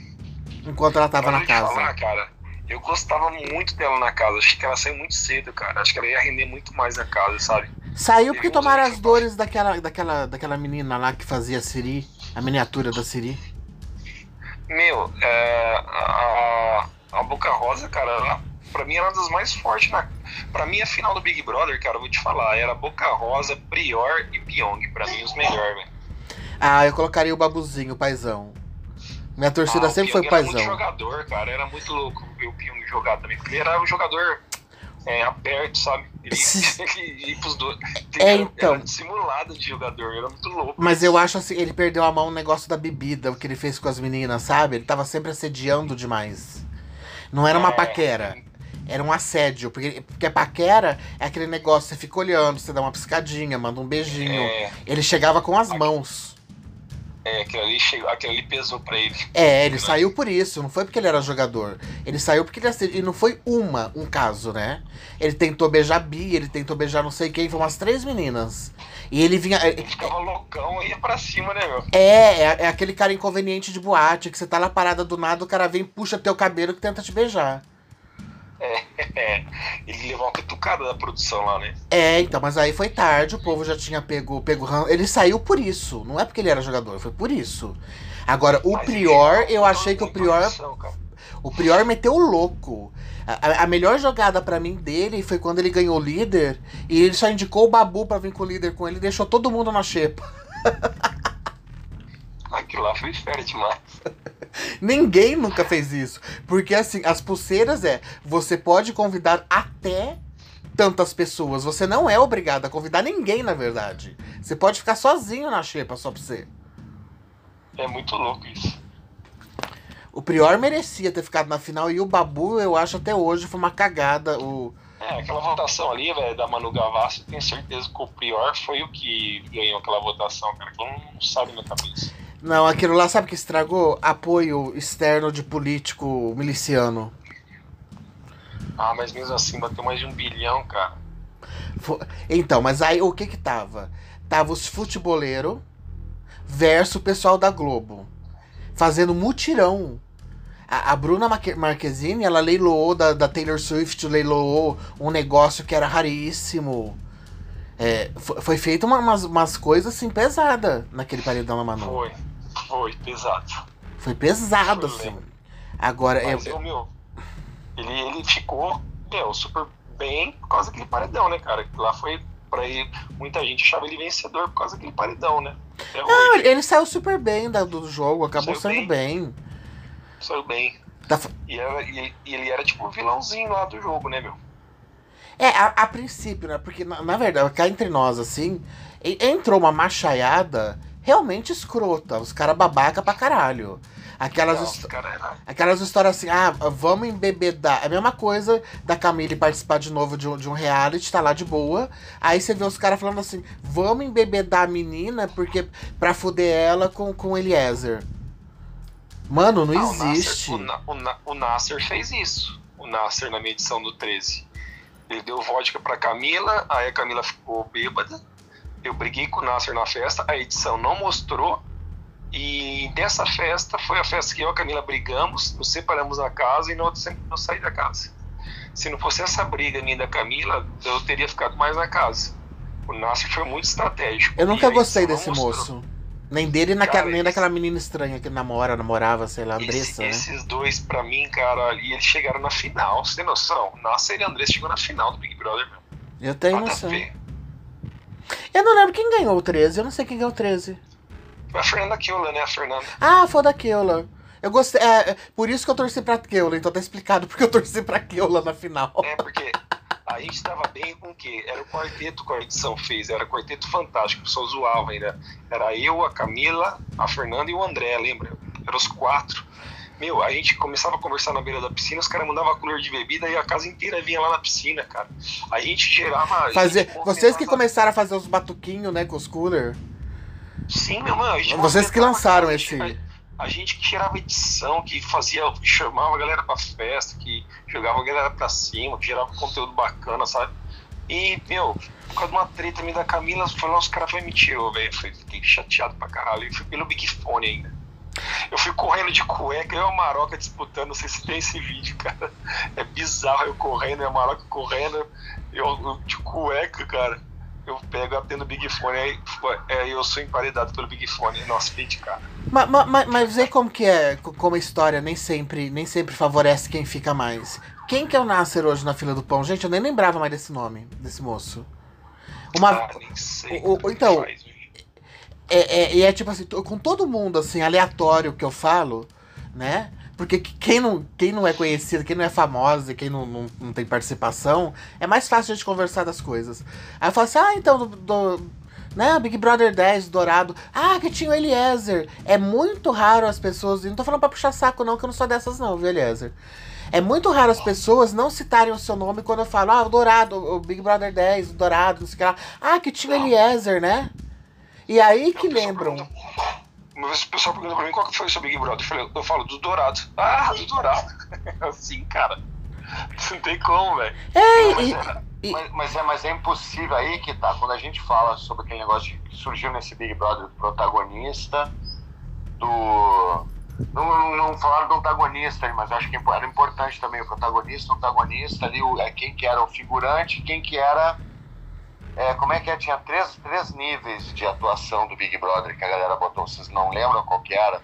S1: Enquanto ela tava na casa.
S3: Falar, cara, eu gostava muito dela na casa. Acho que ela saiu muito cedo, cara. Acho que ela ia render muito mais na casa, sabe?
S1: Saiu porque tomaram as dores daquela, daquela, daquela menina lá que fazia a Siri, a miniatura da Siri.
S3: Meu, é, a, a Boca Rosa, cara, ela, pra mim era uma das mais fortes. Na, pra mim, a final do Big Brother, cara, eu vou te falar, era Boca Rosa, Prior e Pyong. Pra mim, os melhores, velho.
S1: Ah, eu colocaria o Babuzinho, o paizão. Minha torcida ah, sempre foi o paizão. Era
S3: muito jogador, cara. Era muito louco ver o Pyong jogar também. Porque ele era um jogador é, aberto, sabe? Ele, (laughs) ele, pros dois.
S1: É, então.
S3: Era simulado de jogador, era muito louco.
S1: Mas eu acho assim, ele perdeu a mão no negócio da bebida, o que ele fez com as meninas, sabe? Ele tava sempre assediando demais. Não era uma é. paquera. Era um assédio. Porque, porque a paquera é aquele negócio, você fica olhando, você dá uma piscadinha, manda um beijinho. É. Ele chegava com as mãos.
S3: É, aquilo ali, chegou, aquilo ali pesou pra ele.
S1: É, ele saiu por isso, não foi porque ele era jogador. Ele saiu porque ele. E não foi uma, um caso, né? Ele tentou beijar Bi, ele tentou beijar não sei quem, foi umas três meninas. E ele vinha.
S3: Ele ficava loucão e ia pra cima, né, meu?
S1: É, é, é, aquele cara inconveniente de boate, que você tá lá parada do nada, o cara vem, puxa teu cabelo que tenta te beijar.
S3: É, (laughs) ele levou uma cutucada da produção lá, né?
S1: É, então, mas aí foi tarde, o povo já tinha pego, pego Ele saiu por isso, não é porque ele era jogador, foi por isso. Agora, o mas Prior, eu achei que o Prior. O Prior meteu o louco. A, a melhor jogada para mim dele foi quando ele ganhou o líder e ele só indicou o Babu para vir com o líder com ele e deixou todo mundo na xepa. (laughs)
S3: Aquilo lá foi fera demais. (laughs)
S1: Ninguém nunca fez isso. Porque assim, as pulseiras é, você pode convidar até tantas pessoas. Você não é obrigado a convidar ninguém, na verdade. Você pode ficar sozinho na xepa só pra você.
S3: É muito louco isso.
S1: O Prior merecia ter ficado na final e o Babu, eu acho até hoje, foi uma cagada. O...
S3: É, aquela votação ali, velho, da Manu Gavassi, tenho certeza que o Prior foi o que ganhou aquela votação, cara, que eu não sabe na cabeça.
S1: Não, aquilo lá, sabe que estragou? Apoio externo de político miliciano.
S3: Ah, mas mesmo assim, bateu mais de um bilhão, cara.
S1: Então, mas aí o que que tava? Tava os futeboleiros versus o pessoal da Globo fazendo mutirão. A, a Bruna Marquezine, ela leiloou da, da Taylor Swift, leiloou um negócio que era raríssimo. É, foi, foi feito uma, umas, umas coisas assim pesadas naquele paredão da Manu.
S3: Foi, foi, pesado.
S1: Foi pesado,
S3: Foi
S1: assim. Agora,
S3: Mas,
S1: eu,
S3: meu, ele, ele ficou, meu, super bem por causa daquele paredão, né, cara? Lá foi pra ele, muita gente achava ele vencedor por causa daquele paredão, né? Até
S1: Não,
S3: hoje,
S1: ele, saiu super bem da- do jogo, acabou
S3: Saiu
S1: saindo bem.
S3: saiu bem.
S1: Tá
S3: E, era, e, e ele era tipo o vilãozinho lá do jogo, né, meu?
S1: É, a, a princípio, né? Porque, na, na verdade, cá entre nós, assim, entrou uma machaiada realmente escrota. Os caras babaca pra caralho. Aquelas,
S3: Não, cara era-
S1: aquelas histórias assim, ah, vamos embebedar. É a mesma coisa da Camille participar de novo de um, de um reality, tá lá de boa. Aí você vê os caras falando assim, vamos embebedar a menina porque pra fuder ela com, com o Eliezer. Mano, não
S3: Ah, o Nasser-
S1: existe.
S3: O, Na- o, o Nasser fez isso. O Nasser na minha edição do 13. Ele deu vodka pra Camila, aí a Camila ficou bêbada. Eu briguei com o Nasser na festa, a edição não mostrou. E dessa festa foi a festa que eu e a Camila brigamos, nos separamos da casa e no outro sempre eu saí da casa. Se não fosse essa briga minha da Camila, eu teria ficado mais na casa. O Nasser foi muito estratégico.
S1: Eu nunca gostei desse moço. Nem dele, naquela,
S3: Cara,
S1: nem daquela menina estranha que namora, namorava, sei lá, Andressa,
S3: Esse-
S1: né?
S3: Esses dois, pra mim, cara, e eles chegaram na final, você tem noção? Nasser e Andressa chegou na final do Big Brother, meu.
S1: Eu tenho
S3: Nada
S1: noção.
S3: ver.
S1: Eu não lembro quem ganhou o 13, eu não sei quem ganhou o 13.
S3: Foi a Fernanda Kiola, né? A Fernanda.
S1: Ah, foi da Keula. Eu gostei. É, é, por isso que eu torci pra Keula, então tá explicado porque eu torci pra Keula na final.
S3: É, porque a gente tava bem com o quê? Era o quarteto que a edição fez, era o quarteto fantástico, o pessoal zoava ainda. Era eu, a Camila, a Fernanda e o André, lembra? Eram os quatro. Meu, a gente começava a conversar na beira da piscina, os caras mandavam cooler de bebida e a casa inteira vinha lá na piscina, cara. A gente gerava.
S1: Fazer,
S3: gente
S1: vocês que começaram a fazer os batuquinhos, né, com os cooler.
S3: Sim, meu mano. a gente
S1: Vocês que lançaram
S3: a
S1: esse.
S3: gente- A, a gente que tirava edição, que fazia, chamava a galera pra festa, que jogava a galera pra cima, que gerava conteúdo bacana, sabe? E, meu, por causa de uma treta minha da Camila, lá, os caras foi me tirou, velho. Fiquei chateado pra caralho. E fui pelo Big Fone ainda. Eu fui correndo de cueca, eu e a Maroca disputando, não sei se tem esse vídeo, cara. É bizarro eu correndo, e a Maroca correndo, eu, eu de cueca, cara. Eu pego atendo o Big Fone, aí é, eu sou emparedado pelo Big Fone. Nossa, fiquei de cara.
S1: Ma- ma- ma- Mas, vê como que é, co- como a história nem sempre, nem sempre favorece quem fica mais. Quem que é o Nasser hoje na fila do pão? Gente, eu nem lembrava mais desse nome, desse moço. Uma,
S3: Ah, nem sei.
S1: o- o- então? É, é, e é tipo assim, com todo mundo, assim, aleatório que eu falo, né? Porque que- quem não, quem não é conhecido, quem não é famosa, quem não, não, não tem participação, é mais fácil a gente conversar das coisas. Aí eu falo assim, ah, então, do, do- né, Big Brother 10, Dourado, ah, que tinha o Eliezer. É muito raro as pessoas, e não tô falando pra puxar saco não, que eu não sou dessas não, viu, Eliezer? É muito raro as pessoas não citarem o seu nome quando eu falo, ah, o Dourado, o Big Brother 10, o Dourado, não sei o que lá. Ah, que tinha o Eliezer, né? E aí que lembram.
S3: Uma vez o pessoal pergunta pra mim qual que foi o seu Big Brother. Eu, falei, eu falo do Dourado. Ah, do Dourado. (laughs) Assim, cara. Não tem como, velho.
S1: É,
S3: Mas
S1: e, e-
S2: Mas, mas é, mas é impossível aí que tá. Quando a gente fala sobre aquele negócio que surgiu nesse Big Brother do protagonista, do. Não, não, não falaram do antagonista, mas acho que era importante também o protagonista, o antagonista ali, o, é quem que era o figurante, quem que era. É, como é que é? Tinha três, três níveis de atuação do Big Brother que a galera botou, vocês não lembram qual que era?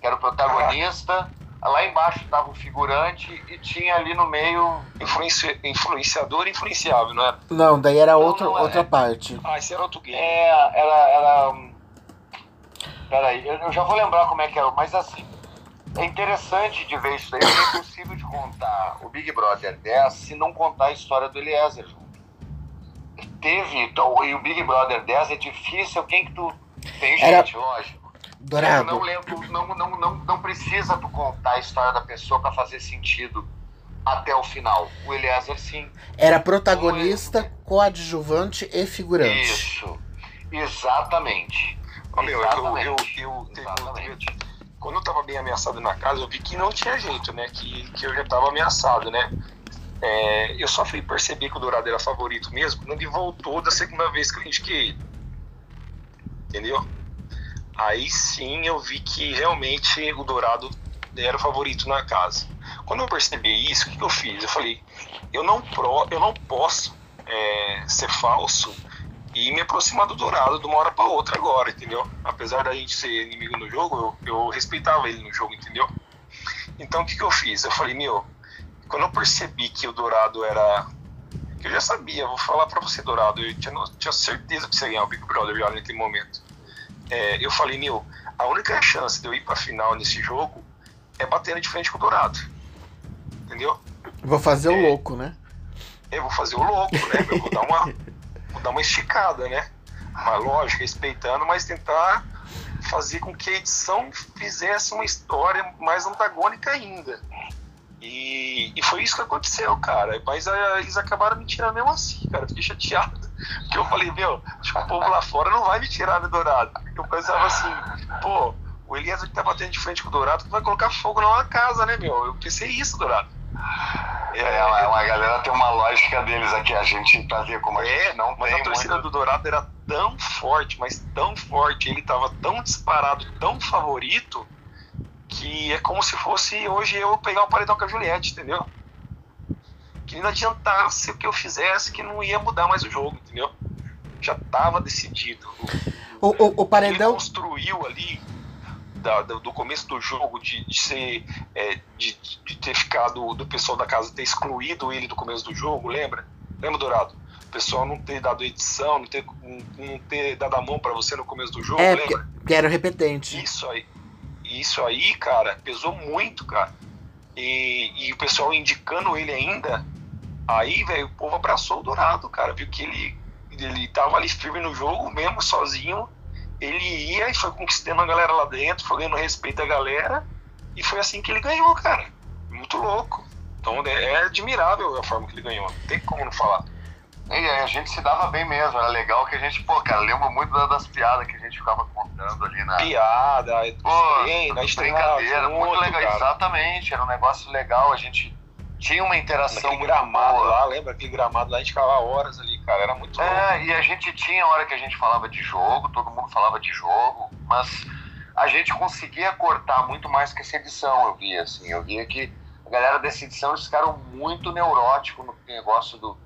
S2: Que era o protagonista, lá embaixo estava o figurante e tinha ali no meio
S3: Influenci- influenciador e influenciável, não é?
S1: Não, daí era
S2: Não,
S1: outra,
S2: não é.
S1: outra parte.
S3: Ah, esse era outro game.
S2: É, era. era Peraí, eu, eu já vou lembrar como é que era, mas assim. É interessante de ver isso daí, porque é impossível de contar o Big Brother 10 se não contar a história do Eliezer junto. Teve, então, e o Big Brother 10 é difícil, quem que tu. Tem
S1: Era-
S2: gente, lógico.
S1: Dourado.
S2: Não, lembro, não, não, não, não precisa tu contar a história da pessoa pra fazer sentido até o final. O Eliezer sim.
S1: Era protagonista, coadjuvante e figurante.
S2: Isso. Exatamente.
S3: Meu, eu, eu, eu,
S2: Exatamente.
S3: eu- teve-
S2: Exatamente.
S3: quando eu tava bem ameaçado na casa, eu vi que não tinha jeito, né? Que, que eu já tava ameaçado, né? É, eu só fui perceber que o Dourado era favorito mesmo quando ele voltou da segunda vez que eu indiquei ele. Entendeu? Aí sim eu vi que realmente o Dourado era o favorito na casa. Quando eu percebi isso, o que, eu fiz? Eu falei, eu não, pro, eu não posso é, ser falso e me aproximar do Dourado de uma hora para outra agora, entendeu? Apesar da gente ser inimigo no jogo, eu, eu respeitava ele no jogo, entendeu? Então o que, que eu fiz? Eu falei, meu, quando eu percebi que o Dourado era. que eu já sabia, vou falar para você, Dourado, eu tinha, tinha certeza que você ia ganhar o Big Brother já naquele momento. É, eu falei, meu, a única chance de eu ir pra final nesse jogo é bater de frente com o Dourado. Entendeu?
S1: Vou fazer é, o louco, né?
S3: Eu vou fazer o louco, né? Eu vou dar uma, (laughs) vou dar uma esticada, né? Mas lógico, respeitando, mas tentar fazer com que a edição fizesse uma história mais antagônica ainda. E, e foi isso que aconteceu, cara. Mas eles acabaram me tirando mesmo assim, cara. Fiquei chateado. Porque eu falei, meu, acho que o povo lá fora não vai me tirar do Dourado. Eu pensava assim, pô, o Eliezer que tá batendo de frente com o Dourado vai colocar fogo na casa, né, meu? Eu pensei isso, Dourado.
S2: É, é, a galera tem uma lógica deles aqui, a gente pra ver como a é, não
S3: mas a torcida muito... do Dourado era tão forte, mas tão forte, ele tava tão disparado, tão favorito, que é como se fosse hoje eu pegar o paredão com a Juliette, entendeu? Que não adiantasse o que eu fizesse, que não ia mudar mais o jogo, entendeu? Já tava decidido.
S1: O, o, o paredão.
S3: Ele construiu ali da, do começo do jogo de, de ser é, de, de, ter ficado do pessoal da casa ter excluído ele do começo do jogo, lembra? Lembra Dourado? O pessoal não ter dado edição, não ter, não ter dado a mão para você no começo do jogo,
S1: é,
S3: lembra?
S1: Que era repetente.
S3: Isso aí. Isso aí, cara, pesou muito, cara. E, e o pessoal indicando ele ainda. Aí, velho, o povo abraçou o Dourado, cara. Viu que ele, ele tava ali firme no jogo, mesmo sozinho ele ia e foi conquistando a galera lá dentro, foi ganhando respeito da galera, e foi assim que ele ganhou, cara. Muito louco. Então é admirável a forma que ele ganhou, não tem como não falar.
S2: E a gente se dava bem mesmo, era legal que a gente, pô, cara, lembro muito das piadas que a gente ficava contando ali na.
S3: Piada, pô, treino,
S2: na brincadeira, muito legal, cara. exatamente, era um negócio legal, a gente tinha uma interação.
S3: Aquele gramado boa. lá, lembra? Aquele gramado lá, a gente ficava horas ali, cara. Era muito
S2: É, louco. e a gente tinha a hora que a gente falava de jogo, todo mundo falava de jogo, mas a gente conseguia cortar muito mais que essa edição, eu via, assim. Eu via que a galera dessa edição, eles ficaram muito neuróticos no negócio do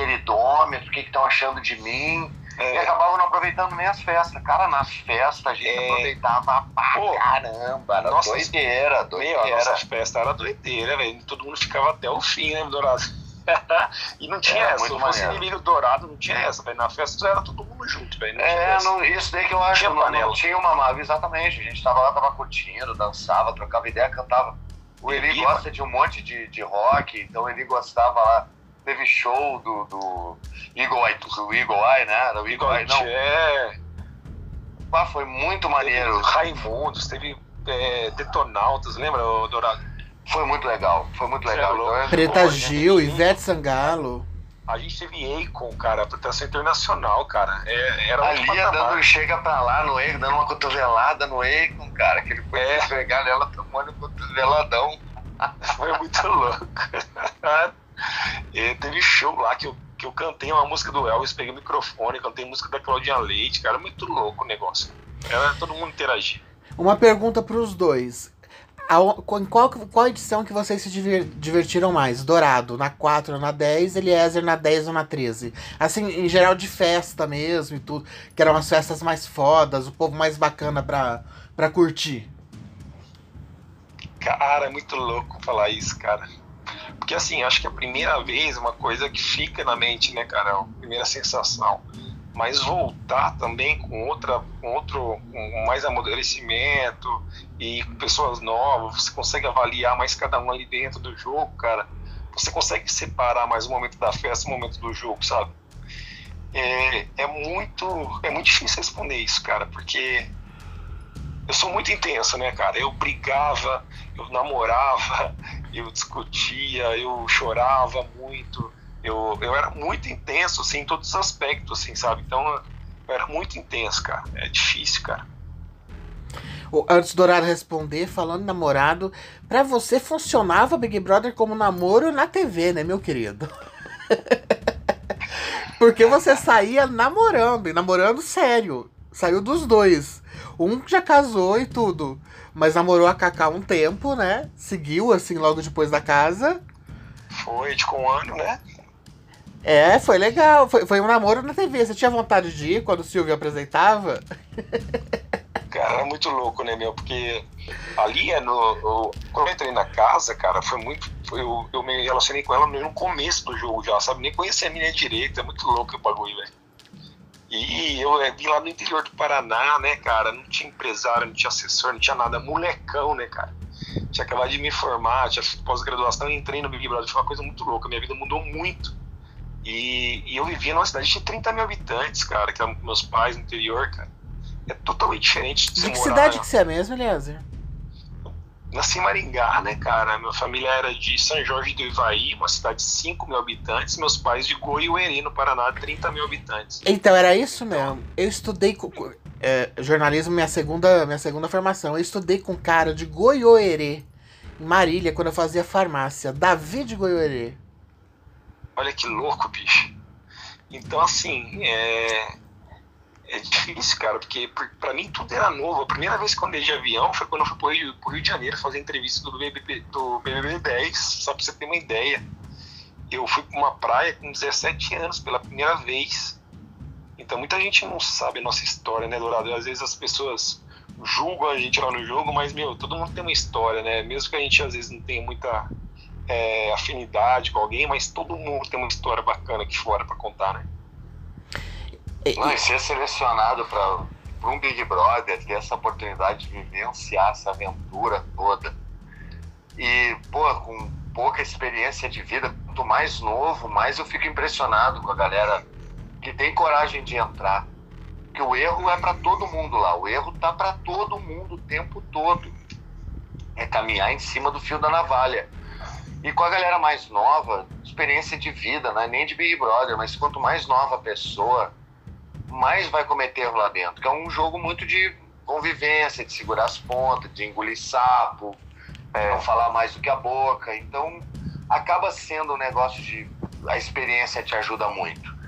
S2: queridômetro, o que estão achando de mim. É. E acabavam não aproveitando nem as festas. Cara, nas festas a gente é. aproveitava pra Pô, caramba. Era nossa, doideira, doideira.
S3: Meu, a nossa festa era doideira, velho. Todo mundo ficava até o fim, né, Dourado? (laughs) e não tinha é, essa. Se fosse inimigo dourado, não tinha essa, velho. Na festa era todo mundo junto, velho.
S2: É, não, isso daí que eu acho. Tinha não, não, tinha uma mágoa, exatamente. A gente tava lá, tava curtindo, dançava, trocava ideia, cantava. O Eli gosta de um monte de, de rock, então ele gostava lá teve show do, do Eagle Eye, do Eagle Eye, né? Do Eagle Eye, não.
S3: É.
S2: Ah, foi muito maneiro.
S3: Teve Raimundos, teve é, Detonautas, lembra, Dourado?
S2: Foi muito legal, foi muito é legal. Então,
S1: Preta pô, Gil, Ivete Sangalo.
S3: A gente teve Akon, cara, proteção internacional, cara. É, era
S2: Ali dando chega pra lá no Akon, dando uma cotovelada no Akon, cara, que ele foi é. pegar nela tomando um cotoveladão.
S3: Foi muito louco. (laughs) E teve show lá que eu, que eu cantei uma música do Elvis, peguei o microfone, cantei música da Claudinha Leite, cara, muito louco o negócio. Era todo mundo interagir.
S1: Uma pergunta para os dois. Em qual, qual edição que vocês se divertiram mais? Dourado na 4 ou na 10, Eliezer na 10 ou na 13? Assim, em geral de festa mesmo e tudo, que eram as festas mais fodas, o povo mais bacana pra, pra curtir.
S3: Cara, é muito louco falar isso, cara. Porque assim, acho que a primeira vez é uma coisa que fica na mente, né, cara? A primeira sensação. Mas voltar também com outra, com outro, com mais amadurecimento e com pessoas novas, você consegue avaliar mais cada um ali dentro do jogo, cara. Você consegue separar mais o momento da festa o momento do jogo, sabe? É, é muito, é muito difícil responder isso, cara, porque eu sou muito intenso, né, cara? Eu brigava, eu namorava, eu discutia, eu chorava muito, eu, eu era muito intenso, assim, em todos os aspectos, assim, sabe? Então, eu era muito intenso, cara. É difícil, cara.
S1: Antes do Dourado responder, falando namorado, para você funcionava Big Brother como namoro na TV, né, meu querido? (laughs) Porque você saía namorando, e namorando sério. Saiu dos dois. Um já casou e tudo. Mas namorou a Kaká um tempo, né? Seguiu, assim, logo depois da casa.
S3: Foi, com um ano, né?
S1: É, foi legal. Foi, foi um namoro na TV. Você tinha vontade de ir quando o Silvio apresentava? (laughs)
S3: Cara, era muito louco, né, meu? Porque ali é no. Eu, quando eu entrei na casa, cara, foi muito. Foi, eu, eu me relacionei com ela no começo do jogo já, sabe? Nem conhecia a menina direito. É muito louco o bagulho, velho. E eu é, vim lá no interior do Paraná, né, cara? Não tinha empresário, não tinha assessor, não tinha nada. Molecão, né, cara? Tinha acabado de me formar, tinha pós-graduação, entrei no Big Brother. Foi uma coisa muito louca. Minha vida mudou muito e, e eu vivia numa cidade de 30 mil habitantes, cara, que eram meus pais no interior, cara. É totalmente diferente
S1: de, de que morar, cidade que você é mesmo, Eliezer?
S3: Nasci em Maringá, né, cara? Minha família era de São Jorge do Ivaí, uma cidade de 5 mil habitantes. Meus pais de Goiuerê, no Paraná, 30 mil habitantes.
S1: Então, era isso mesmo. Eu estudei com, é, jornalismo, minha segunda, minha segunda formação. Eu estudei com um cara de Goiuerê, em Marília, quando eu fazia farmácia. Davi de Goiuerê.
S3: Olha que louco, bicho. Então, assim, é, é difícil, cara, porque para mim tudo era novo. A primeira vez que eu andei de avião foi quando eu fui pro Rio, pro Rio de Janeiro fazer entrevista do BBB, do BBB 10, só pra você ter uma ideia. Eu fui pra uma praia com 17 anos pela primeira vez. Então muita gente não sabe a nossa história, né, Dourado? Às vezes as pessoas julgam a gente lá no jogo, mas, meu, todo mundo tem uma história, né? Mesmo que a gente às vezes não tenha muita é, afinidade com alguém, mas todo mundo tem uma história bacana aqui fora para contar, né?
S2: Não, e ser selecionado para um Big Brother, ter essa oportunidade de vivenciar essa aventura toda. E, pô, com pouca experiência de vida, quanto mais novo, mais eu fico impressionado com a galera que tem coragem de entrar. Que o erro é para todo mundo lá, o erro tá para todo mundo o tempo todo. É caminhar em cima do fio da navalha. E com a galera mais nova, experiência de vida, não é nem de Big Brother, mas quanto mais nova a pessoa, mais vai cometer lá dentro. Que é um jogo muito de convivência, de segurar as pontas, de engolir sapo, é, não falar mais do que a boca. Então, acaba sendo um negócio de. A experiência te ajuda muito.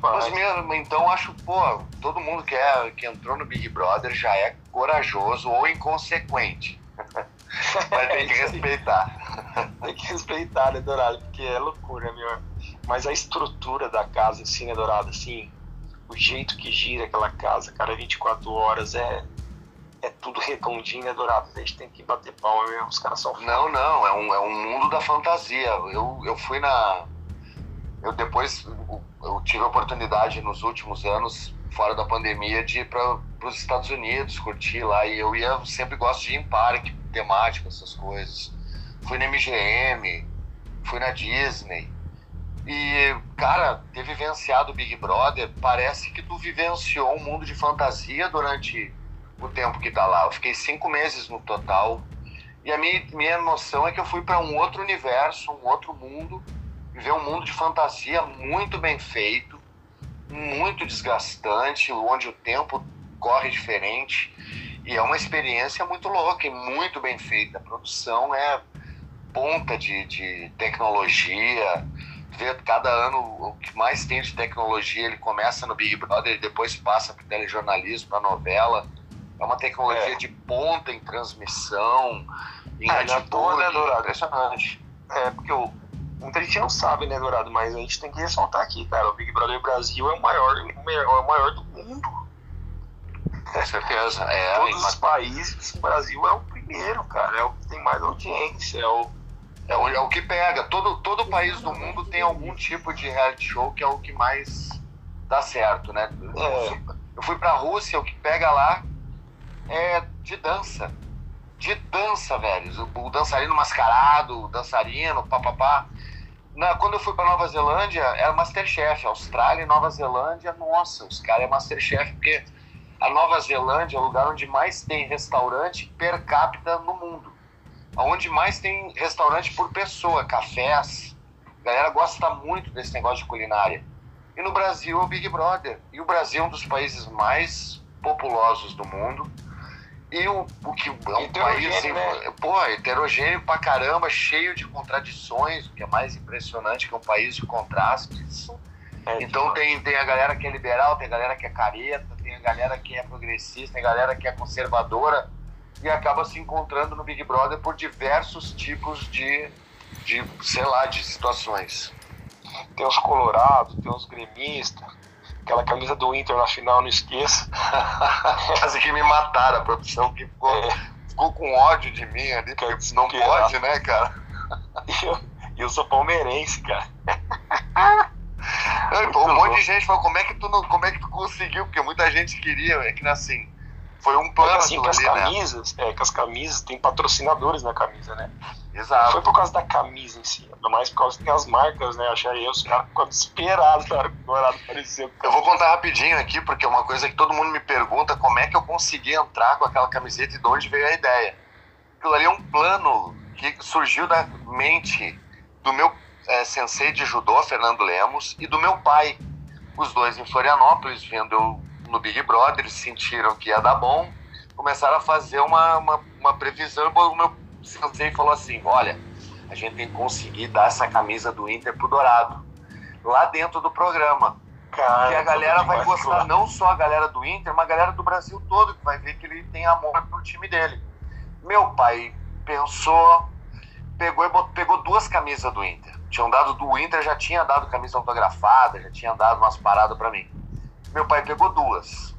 S2: Mas mesmo, então acho, pô, todo mundo que, é, que entrou no Big Brother já é corajoso ou inconsequente. (laughs) Mas tem que respeitar.
S3: tem que respeitar, né, Dourado? Porque é loucura, meu. Mas a estrutura da casa, assim, né, Dourado? Assim, o jeito que gira aquela casa, cara, 24 horas é. É tudo redondinho, né, Dourado? A gente tem que bater palma mesmo, os caras são.
S2: Não, não, é um, é um mundo da fantasia. Eu, eu fui na. Eu depois. Eu tive a oportunidade nos últimos anos, fora da pandemia, de ir para os Estados Unidos, curtir lá. E eu ia, sempre gosto de ir em parque temático, essas coisas. Fui na MGM, fui na Disney. E, cara, ter vivenciado o Big Brother, parece que tu vivenciou um mundo de fantasia durante o tempo que tá lá. Eu fiquei cinco meses no total. E a minha, minha noção é que eu fui para um outro universo, um outro mundo, viver um mundo de fantasia muito bem feito, muito desgastante, onde o tempo corre diferente. E é uma experiência muito louca e muito bem feita. A produção é ponta de, de tecnologia. Ver cada ano o que mais tem de tecnologia, ele começa no Big Brother e depois passa para telejornalismo, para novela. É uma tecnologia é. de ponta em transmissão, em
S3: ah, atitude, né, Dourado? Impressionante. É, porque o, muita gente não sabe, né, Dourado? Mas a gente tem que ressaltar aqui, cara. O Big Brother Brasil é o maior, o maior, é o maior do mundo
S2: com certeza. É,
S3: Todos os países, o Brasil é o primeiro, cara. É o que tem mais audiência. É o,
S2: é o, é o que pega. Todo, todo país do mundo tem algum tipo de reality show que é o que mais dá certo, né? É. Eu fui pra Rússia, o que pega lá é de dança. De dança, velho. O dançarino mascarado, o dançarino, papapá. Na, quando eu fui para Nova Zelândia, era Masterchef. Austrália e Nova Zelândia, nossa, os caras é Masterchef, porque a Nova Zelândia é o lugar onde mais tem restaurante per capita no mundo. Onde mais tem restaurante por pessoa, cafés. A galera gosta muito desse negócio de culinária. E no Brasil é o Big Brother. E o Brasil é um dos países mais populosos do mundo. E o, o que é um país né? pô, heterogêneo pra caramba, cheio de contradições, o que é mais impressionante que é um país de contrastes. É, então tem, tem a galera que é liberal, tem a galera que é careta, tem a galera que é progressista, tem a galera que é conservadora e acaba se encontrando no Big Brother por diversos tipos de, de sei lá, de situações.
S3: tem os colorados, tem os gremistas. Aquela camisa do Inter na final, não esqueça. (laughs)
S2: Quase que me mataram, a produção que ficou, é. ficou com ódio de mim ali, porque não que pode, né, cara? (laughs)
S3: E eu, eu sou palmeirense, cara. (laughs)
S2: um monte de gente falou, como é que tu não, como é que tu conseguiu? Porque muita gente queria, é que assim, foi um plano. É
S3: assim,
S2: que
S3: as
S2: ali,
S3: camisas, né? é, que as camisas tem patrocinadores na camisa, né?
S2: Exato.
S3: Não foi por causa da camisa em si, mas por causa que tem as marcas, né? Achei eu, os caras ficam desesperados, cara, o Dourado apareceu.
S2: Eu vou contar rapidinho aqui, porque é uma coisa que todo mundo me pergunta, como é que eu consegui entrar com aquela camiseta e de onde veio a ideia. Aquilo ali é um plano que surgiu da mente do meu é, sensei de judô, Fernando Lemos, e do meu pai. Os dois em Florianópolis, vendo eu no Big Brother, eles sentiram que ia dar bom, começaram a fazer uma, uma, uma previsão. O meu sensei falou assim: olha, a gente tem que conseguir dar essa camisa do Inter pro Dourado, lá dentro do programa. Cara, que a galera vai gostar, não só a galera do Inter, mas a galera do Brasil todo, que vai ver que ele tem amor pro time dele. Meu pai pensou, pegou, pegou duas camisas do Inter. Tinham dado do Inter, já tinha dado camisa autografada, já tinha dado umas paradas para mim. Meu pai pegou duas.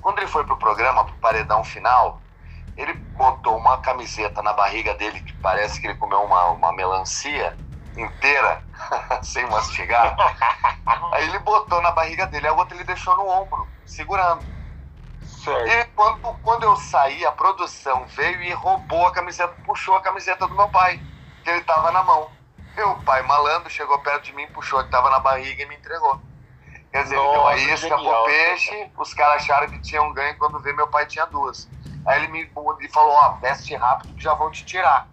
S2: Quando ele foi pro programa, pro paredão final, ele botou uma camiseta na barriga dele que parece que ele comeu uma, uma melancia inteira, (laughs) sem mastigar. (laughs) Aí ele botou na barriga dele, a outra ele deixou no ombro, segurando. Certo. E quando, quando eu saí, a produção veio e roubou a camiseta, puxou a camiseta do meu pai, que ele tava na mão. Meu pai, malandro, chegou perto de mim, puxou que tava na barriga e me entregou. Quer dizer, Nossa, ele deu a isca pro peixe, os caras acharam que tinham ganho quando vê meu pai tinha duas. Aí ele me falou, ó, veste rápido que já vão te tirar.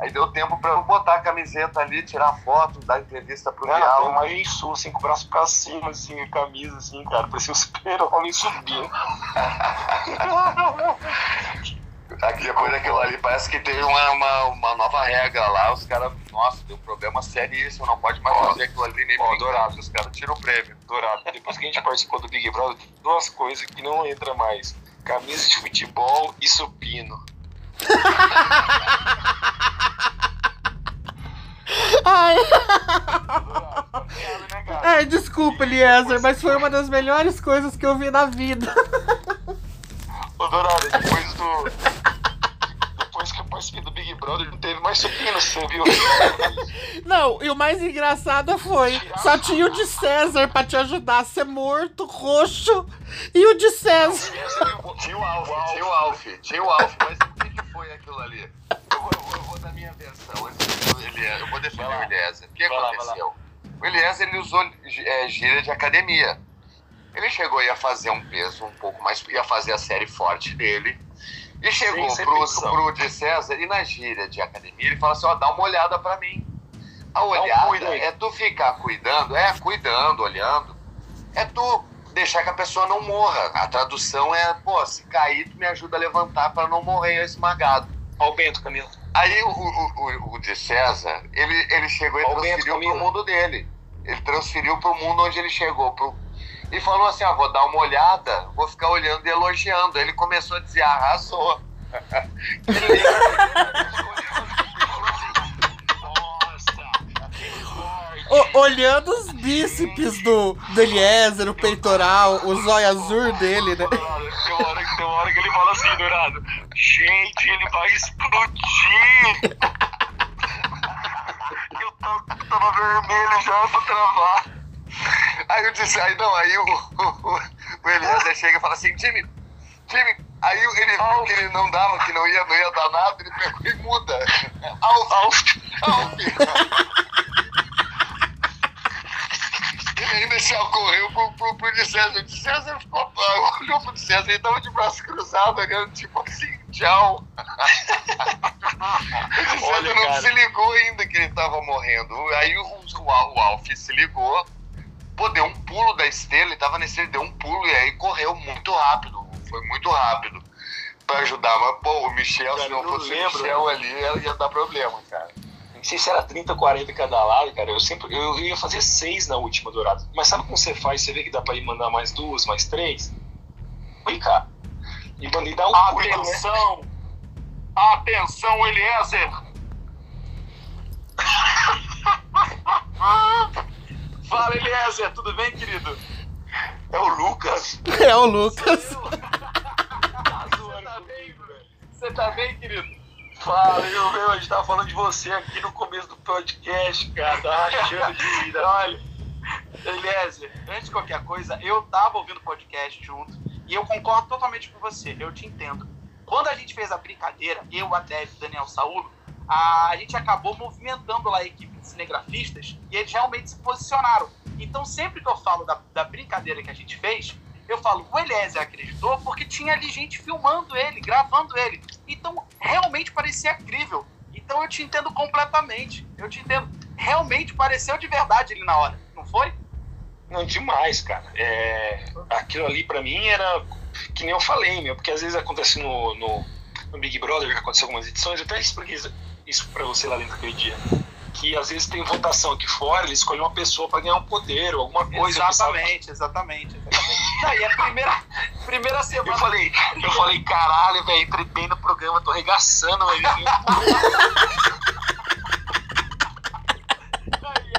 S2: Aí deu tempo pra eu botar a camiseta ali, tirar foto, dar entrevista pro
S3: cara, Real. Tem uma isso, assim, com o braço pra cima, assim, a camisa, assim, cara. Parecia um super-homem subindo. (laughs)
S2: Aqui, depois daquilo ali, parece que teve uma, uma, uma nova regra lá. Os caras, nossa, deu um problema seríssimo, não pode mais fazer aquilo ali nem
S3: ó, Dourado.
S2: Os caras tiram o prêmio.
S3: Dourado, depois que a gente participou do Big Brother, duas coisas que não entra mais: camisa de futebol e supino. (laughs)
S1: Ai. Ai, desculpa, Eliezer, mas foi uma das melhores coisas que eu vi na vida. (laughs)
S3: Ô, Dourado, depois do depois que eu participei do Big Brother, não teve mais supino, você viu?
S1: Não, e o mais engraçado foi: só tinha o de César pra te ajudar a ser morto, roxo, e o de César.
S2: Tinha o Alf, tinha o Alf, tinha o Alf, mas o que, que foi aquilo ali? Eu vou, eu vou dar minha versão, eu vou defender o Eliezer. O que aconteceu? O Eliezer ele usou é, gíria de academia. Ele chegou e ia fazer um peso um pouco mais, ia fazer a série forte dele e chegou pro, pro de César e na gíria de academia ele fala assim: ó, dá uma olhada para mim. A olhada é tu ficar cuidando, é cuidando, olhando. É tu deixar que a pessoa não morra. A tradução é, pô, se cair, tu me ajuda a levantar para não morrer esmagado.
S3: Ó o Bento, Camilo.
S2: Aí o, o, o, o de César, ele, ele chegou e transferiu Bento, pro mundo dele. Ele transferiu pro mundo onde ele chegou, pro, e falou assim: ah, vou dar uma olhada, vou ficar olhando e elogiando. Ele começou a dizer: arrasou. (laughs)
S1: O, olhando os bíceps do, do Eliezer, o peitoral, o zóio azul dele, né?
S3: Tem uma, hora, tem uma hora que ele fala assim, Dourado: Gente, ele vai explodir! (laughs) eu tava vermelho já pra travar.
S2: Aí eu disse, aí não, aí o, o, o Eliezer chega e fala assim, time, time, aí ele viu que ele não dava, que não ia, não ia dar nada, ele pegou e muda. Alf, Alf, Alf. Ele ainda se ocorreu pro, pro, pro de César. O de César ficou, olhou pro de César, ele tava de braço cruzado, olhando tipo assim, tchau. o de César não cara. se ligou ainda que ele tava morrendo. Aí o, o, o Alf se ligou pô, deu um pulo da esteira, ele tava nesse, deu um pulo e aí correu muito rápido, foi muito rápido pra ajudar. Mas, pô, o Michel, cara, se não fosse lembro, o Michel ali, ia dar problema, cara.
S3: Não sei se era 30 ou 40 cada lado, cara. Eu sempre eu ia fazer seis na última dourada. Mas sabe como você faz? Você vê que dá pra ir mandar mais duas, mais três? Oi, cara. E mandei dar um
S2: Atenção! Pulo, né? Atenção, Eliezer! (laughs)
S4: Fala, Eliezer, tudo bem, querido?
S2: É o Lucas.
S1: É o Lucas. (laughs)
S4: Você tá bem, velho? Você tá bem, querido? Fala, eu, meu, a gente tava falando de você aqui no começo do podcast, cara. Tá rachando de rir. né? Olha, Eliezer, antes de qualquer coisa, eu tava ouvindo o podcast junto e eu concordo totalmente com você, eu te entendo. Quando a gente fez a brincadeira, eu, a Dev e o Daniel Saulo, a gente acabou movimentando lá a equipe cinegrafistas e eles realmente se posicionaram. Então, sempre que eu falo da, da brincadeira que a gente fez, eu falo, o Eliezer acreditou porque tinha ali gente filmando ele, gravando ele. Então, realmente parecia crível. Então, eu te entendo completamente. Eu te entendo. Realmente pareceu de verdade ali na hora, não foi?
S3: Não, demais, cara. É, aquilo ali pra mim era que nem eu falei, meu, porque às vezes acontece no, no, no Big Brother, que aconteceu algumas edições, eu até expliquei isso- pra você lá dentro daquele dia. Que às vezes tem votação aqui fora, eles escolhem uma pessoa pra ganhar um poder ou alguma coisa.
S4: exatamente, exatamente, exatamente. Não, e a primeira, primeira semana.
S3: Eu falei, eu falei, caralho, velho, entrei bem no programa, tô arregaçando, velho.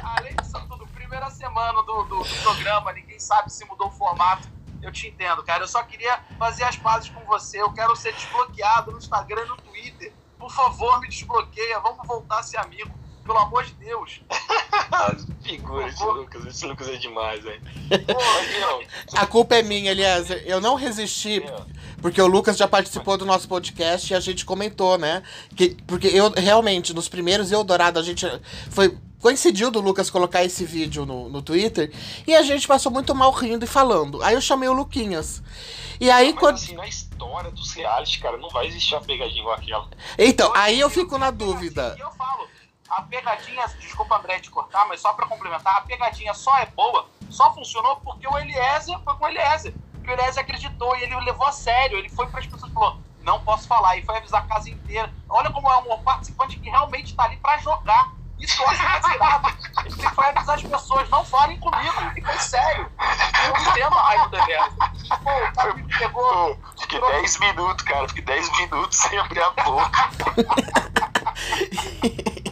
S4: Além disso tudo, primeira semana do, do, do programa, ninguém sabe se mudou o formato. Eu te entendo, cara. Eu só queria fazer as pazes com você. Eu quero ser desbloqueado no Instagram e no Twitter. Por favor, me desbloqueia. Vamos voltar a ser amigo. Pelo amor de Deus. (laughs)
S3: Figura esse Lucas, esse Lucas é demais.
S4: Pô,
S3: não,
S1: A culpa é minha, Eliezer. Eu não resisti, porque o Lucas já participou do nosso podcast e a gente comentou, né? Que, porque eu, realmente, nos primeiros Eldorado, a gente foi... Coincidiu do Lucas colocar esse vídeo no, no Twitter e a gente passou muito mal rindo e falando. Aí eu chamei o Luquinhas. E aí,
S3: mas
S1: quando.
S3: assim, na história dos reality, cara, não vai existir uma pegadinha igual aquela.
S1: Então, aí eu fico na dúvida.
S4: E eu falo, a pegadinha, desculpa André te cortar, mas só pra complementar, a pegadinha só é boa, só funcionou porque o Eliezer foi com o Eliezer. Porque o Eliezer acreditou e ele o levou a sério. Ele foi pras pessoas e falou: não posso falar. E foi avisar a casa inteira. Olha como é um participante que realmente tá ali pra jogar. Isso eu acho considerado. Ele foi avisar as pessoas: não falem comigo. E foi sério. Eu entendo a raiva do Eliezer. Pô, o cara me pegou.
S3: Pô, fiquei 10 minutos, cara, fiquei 10 minutos sem abrir a boca. (laughs)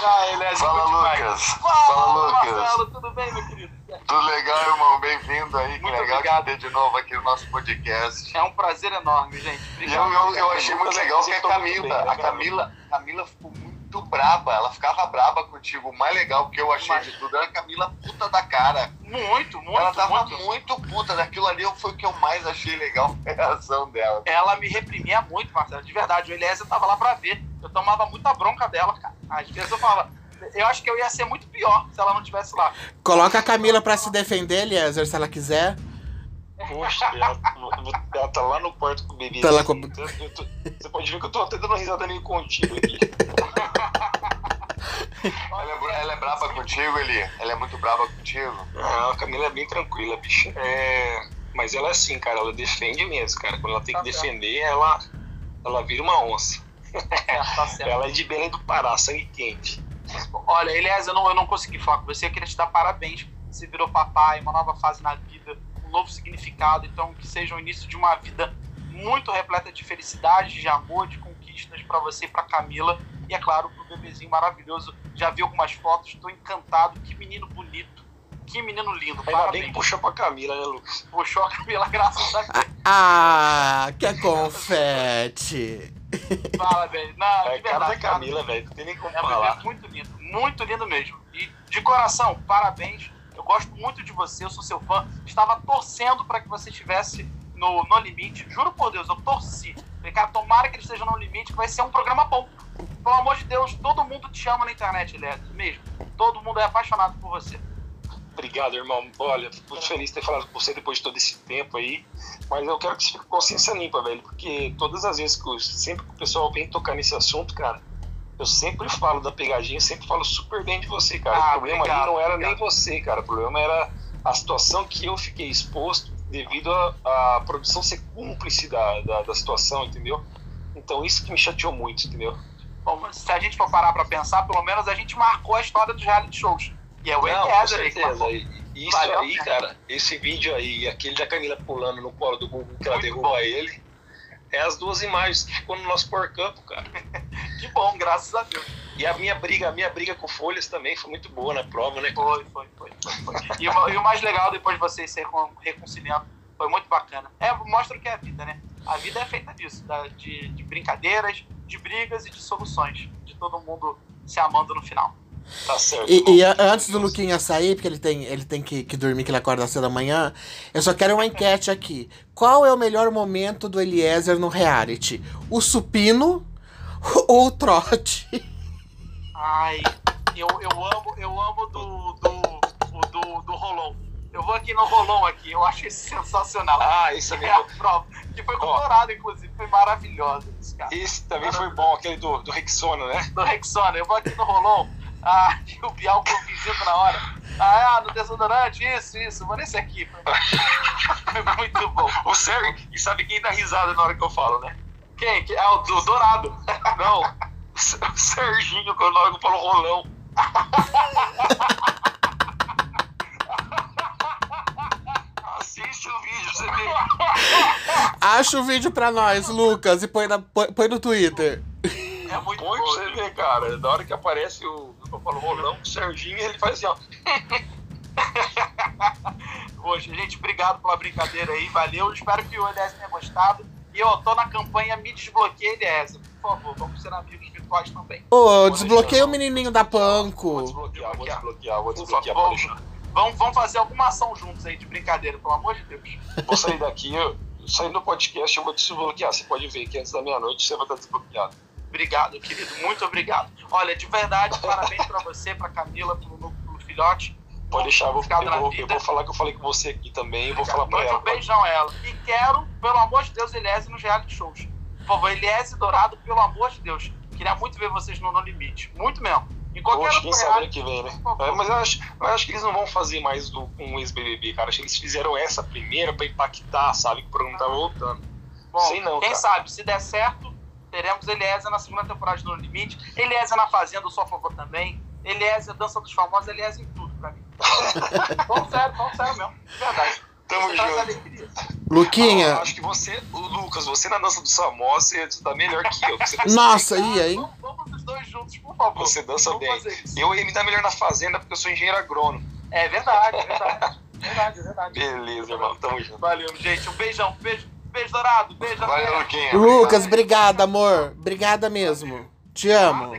S4: Ah, Eliezer,
S2: Fala,
S4: muito demais.
S2: Lucas.
S4: Fala,
S2: Fala, Lucas.
S4: Marcelo, tudo bem, meu querido?
S2: Tudo legal, irmão? Bem-vindo aí. Que
S4: Muito
S2: legal
S4: obrigado.
S2: te ter de novo aqui no nosso podcast.
S4: É um prazer enorme, gente.
S2: E eu, eu, eu achei muito legal que a Camila, a Camila, Camila ficou muito braba. Ela ficava braba contigo. O mais legal que eu achei de tudo era a Camila puta da cara.
S4: Muito, muito,
S2: ela tava
S4: muito.
S2: muito, puta. Daquilo ali foi o que eu mais achei legal (laughs) a reação dela.
S4: Ela me reprimia muito, Marcelo, de verdade. O Eliezer tava lá pra ver. Eu tomava muita bronca dela, cara. Às vezes eu falava, eu acho que eu ia ser muito pior se ela não estivesse lá.
S1: Coloca a Camila pra se defender, Eliezer, se ela quiser.
S3: Poxa, ela, ela tá lá no quarto com o bebê.
S1: Tá lá com-
S3: eu tô- você pode ver que eu tô até dando risada meio contínua aqui. (laughs)
S2: Ela é, ela é braba contigo, Eli? Ela é muito braba contigo?
S3: Ah, a Camila é bem tranquila, bicho. É, mas ela é assim, cara, ela defende mesmo, cara. Quando ela tem que
S4: Tá
S3: defender, ela, ela vira uma onça.
S4: É, (laughs) tá certo.
S3: Ela é de Belém do Pará, sangue quente.
S4: Olha, Eliezer, eu não, eu não consegui falar com você. Eu queria te dar parabéns. Você virou papai, uma nova fase na vida, um novo significado. Então, que seja o início de uma vida muito repleta de felicidade, de amor, de conquistas pra você e pra Camila. E, é claro, pro bebezinho maravilhoso. Já vi algumas fotos, tô encantado. Que menino bonito. Que menino lindo.
S3: Ainda bem
S4: Parabéns.
S3: que puxou pra Camila, né, Lucas?
S4: Puxou a Camila, (laughs) graças a Deus.
S1: Ah, que é confete.
S4: Parabéns. Não,
S3: É
S4: de
S3: a cara da
S4: verdade,
S3: Camila, velho. Não tem nem como
S4: É,
S3: falar.
S4: é muito lindo, muito lindo mesmo. E de coração, parabéns. Eu gosto muito de você, eu sou seu fã. Estava torcendo para que você estivesse no No Limite. Juro por Deus, eu torci. Falei, cara, tomara que ele esteja no Limite, que vai ser um programa bom. Pelo amor de Deus, todo mundo te ama na internet, Elias, mesmo. Todo mundo é apaixonado por você.
S3: Obrigado, irmão. Olha, fico muito feliz de ter falado com você depois de todo esse tempo aí. Mas eu quero que você fique com consciência limpa, velho. Porque todas as vezes que eu, sempre que o pessoal vem tocar nesse assunto, cara, eu sempre falo da pegadinha, sempre falo super bem de você, cara.
S4: Ah,
S3: o problema
S4: obrigado,
S3: ali não era
S4: obrigado.
S3: nem você, cara. O problema era a situação que eu fiquei exposto devido à produção ser cúmplice da, da, da situação, entendeu? Então isso que me chateou muito, entendeu?
S4: Bom, se a gente for parar pra pensar, pelo menos a gente marcou a história dos reality shows. E é o
S3: Não, com certeza. E- Isso
S4: Valeu
S3: aí,
S4: pena.
S3: cara, esse vídeo aí, aquele da Camila pulando no colo do Gugu que ela
S4: Muito
S3: derruba
S4: bom.
S3: ele, é as duas imagens que ficou no nosso Por Campo, cara. (laughs)
S4: Que bom, graças a Deus.
S3: E a minha briga, a minha briga com folhas também foi muito boa na prova, né?
S4: Foi, foi, foi. foi, foi. E, o, e o mais legal, depois de vocês se recon- reconciliando, foi muito bacana. É, mostra o que é a vida, né? A vida é feita disso, da- de, de brincadeiras, de brigas e de soluções. De todo mundo se amando no final.
S3: Tá certo.
S1: E, e antes do Luquinha sair, porque ele tem, ele tem que, que dormir, que ele acorda às cedo da manhã, eu só quero uma enquete aqui. Qual é o melhor momento do Eliezer no reality? O supino (laughs) ou o trote?
S4: Ai, eu, eu amo, eu amo do, do, o do, do Rolon. Eu vou aqui no Rolon aqui, eu acho isso sensacional.
S3: Ah, esse também,
S4: é a prova. Que foi colorado, inclusive. Foi maravilhosa esse cara.
S3: esse também foi bom, aquele do, do Rexona, né?
S4: Do Rexona. Eu vou aqui no Rolon. Ah, e o Bial corrigindo na hora. Ah, no desodorante, isso, isso. Vou nesse aqui. Foi (laughs) muito bom.
S3: O Sérgio, e sabe quem dá risada na hora que eu falo, né?
S4: Quem? Que- É o do Dourado. (laughs)
S3: Não, o Serginho, quando na hora que eu falo rolão. (laughs) Assiste o vídeo, você vê.
S1: Acha o vídeo pra nós, Lucas, e põe, na, põe no Twitter.
S4: É muito
S3: pra
S4: bom.
S3: você ver, cara. Na hora que aparece o. Eu falo rolão, o Serginho, ele faz assim, ó. (laughs)
S4: Poxa, gente, obrigado pela brincadeira aí, valeu. Espero que o Eliezer tenha gostado. E eu tô na campanha Me Desbloqueia Eliezer. Por favor, vamos ser amigos virtuais também.
S1: Ô, desbloqueia o menininho da
S3: Vou
S1: Panco.
S3: desbloquear, vou desbloquear, vou desbloquear, pode deixar.
S4: Vamos, vamos fazer alguma ação juntos aí de brincadeira, pelo amor de Deus.
S3: Vou sair daqui, eu, saindo do podcast, eu vou desbloquear. Você pode ver que antes da meia-noite você vai estar desbloqueado.
S4: Obrigado, querido. Muito obrigado. Olha, de verdade, parabéns pra você, pra Camila, pro, pro filhote.
S3: Pode deixar, eu vou, eu, vou, eu vou falar que eu falei com você aqui também, eu vou falar pra
S4: Mande
S3: ela.
S4: um beijão a ela. E quero, pelo amor de Deus, Eliese nos reality shows. Por favor, Eliese Dourado, pelo amor de Deus. Queria muito ver vocês no No Limite. Muito mesmo. Em qualquer
S3: Poxa, quem sabe ano que vem, né? É, mas eu acho, eu acho que eles não vão fazer mais do, com o ex-BBB, cara. Acho que eles fizeram essa primeira pra impactar, sabe? Que o programa tá voltando.
S4: Bom,
S3: sei não,
S4: quem
S3: cara.
S4: sabe, se der certo, teremos Eliese na segunda temporada de No Limite. Eliese na Fazenda, eu sou a favor também. Eliese, Dança dos Famosos, Eliese em tudo pra mim. (laughs) Vamos sério, vamos sério mesmo. De verdade.
S3: Tamo
S4: traz
S3: junto.
S4: alegria.
S1: Luquinha,
S3: Ah, acho que você, o Lucas, você na dança do Samó, você tá melhor que eu. (laughs)
S1: Nossa, ia, hein?
S4: Vamos, vamos os dois juntos, por favor.
S3: Você dança
S4: Vamos
S3: bem. Eu ia me dar melhor na fazenda porque eu sou engenheiro agrônomo.
S4: É verdade, é verdade. verdade, é verdade.
S3: Beleza, irmão. Tamo junto.
S4: Valeu, gente. Um beijão. Beijo, beijo dourado. Beijo,
S2: Valeu. Luquinha.
S1: Lucas, obrigado, amor. Obrigada mesmo. Te amo.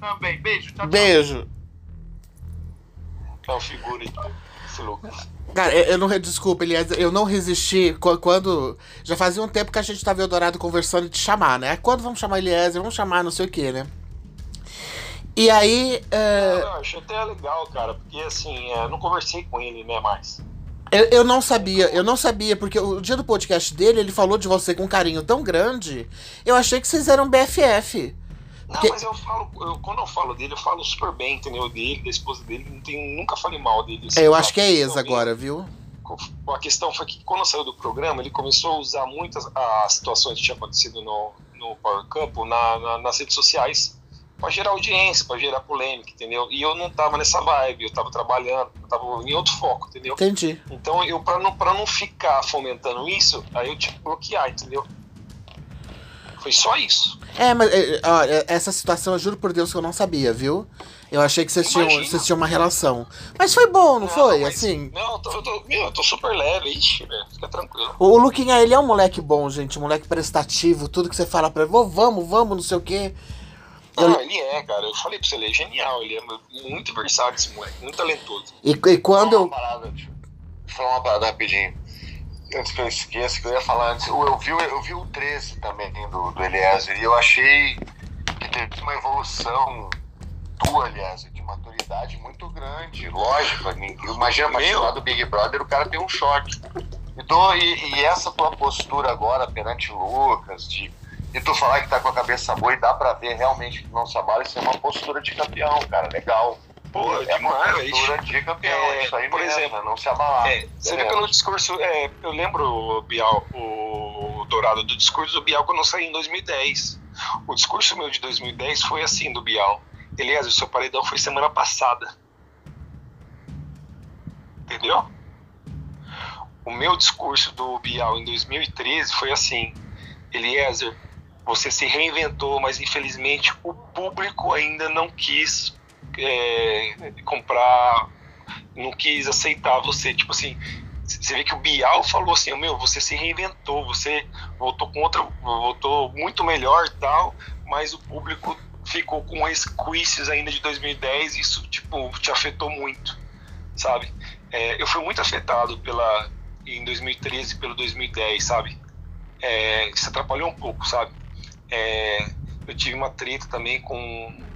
S4: Também. Beijo. Tchau, tchau.
S1: Beijo.
S3: É o figura esse Lucas.
S1: Cara, eu eu não. Desculpa, Elias, eu não resisti qu- quando. Já fazia um tempo que a gente tava Eldorado conversando de chamar, né? Quando vamos chamar Eliezer? Vamos chamar não sei o que, né? E aí. é,
S3: Eu acho até legal, cara, porque assim, é, eu não conversei com ele, né, mais.
S1: Eu, eu não sabia, eu não sabia, porque o dia do podcast dele, ele falou de você com um carinho tão grande. Eu achei que vocês eram BFF.
S3: Não,
S1: Que-
S3: mas eu falo, eu- quando eu falo dele, eu falo super bem, entendeu? Dele, da esposa dele, não tenho, nunca falei mal dele. assim,
S1: É, eu acho que é ex agora, viu?
S3: A questão foi que quando saiu do programa, ele começou a usar muitas as situações que tinham acontecido no, no Power Couple na, na- nas redes sociais pra gerar audiência, pra gerar polêmica, entendeu? E eu não tava nessa vibe, eu tava trabalhando, eu tava em outro foco, entendeu?
S1: Entendi.
S3: Então, eu pra não, pra não ficar fomentando isso, aí eu tive que bloquear, entendeu? Foi só isso.
S1: É, mas é, olha, essa situação eu juro por Deus que eu não sabia, viu? Eu achei que vocês tinham, vocês tinham uma relação. Mas foi bom, não, foi?
S3: mas-
S1: Assim.
S3: Não, eu tô, eu tô, meu, eu tô super leve, ixi, velho, fica tranquilo.
S1: O, o Luquinha, ele é um moleque bom, gente. Um moleque prestativo. Tudo que você fala pra ele, "Vô, vamos, vamos, não sei o quê.
S3: Não, ele é, cara, eu falei pra você, ele é genial, ele é muito versátil esse moleque, muito talentoso.
S1: E, e quando
S2: Só
S1: eu.
S2: uma parada, deixa eu falar uma parada rapidinho. Antes que eu esqueça, que eu ia falar antes. Eu vi, o- eu vi o 13 também do, do Eliezer e eu achei que teve uma evolução tua, Eliezer, de maturidade muito grande. Lógico, imagina participar do Big Brother, o cara tem um choque. E, tô- e- e essa tua postura agora perante o Lucas, de, de tu falar que tá com a cabeça boa e dá pra ver realmente que não se abala, isso é uma postura de campeão, cara, legal.
S3: Pô,
S2: é uma
S3: demais, velho.
S2: postura de campeão,
S3: É,
S2: isso aí
S3: por
S2: mesmo,
S3: exemplo,
S2: é não se abalar.
S3: É, você vê
S2: Beleza.
S3: pelo discurso, é, eu lembro, Bial, o Dourado, do discurso do Bial quando eu saí em 2010. O discurso meu de 2010 foi assim, do Bial. Elias, o seu paredão foi semana passada. Entendeu? O meu discurso do Bial em 2013 foi assim: Eliezer, você se reinventou, mas infelizmente o público ainda não quis é, comprar, não quis aceitar você. Tipo assim, você vê que o Bial falou assim, meu, você se reinventou, você voltou com outra, voltou muito melhor e tal, mas o público ficou com resquícios ainda de 2010 e isso, tipo, te afetou muito, sabe? É, eu fui muito afetado pela, em 2013 pelo 2010, sabe? É, isso atrapalhou um pouco, sabe? É, eu tive uma treta também com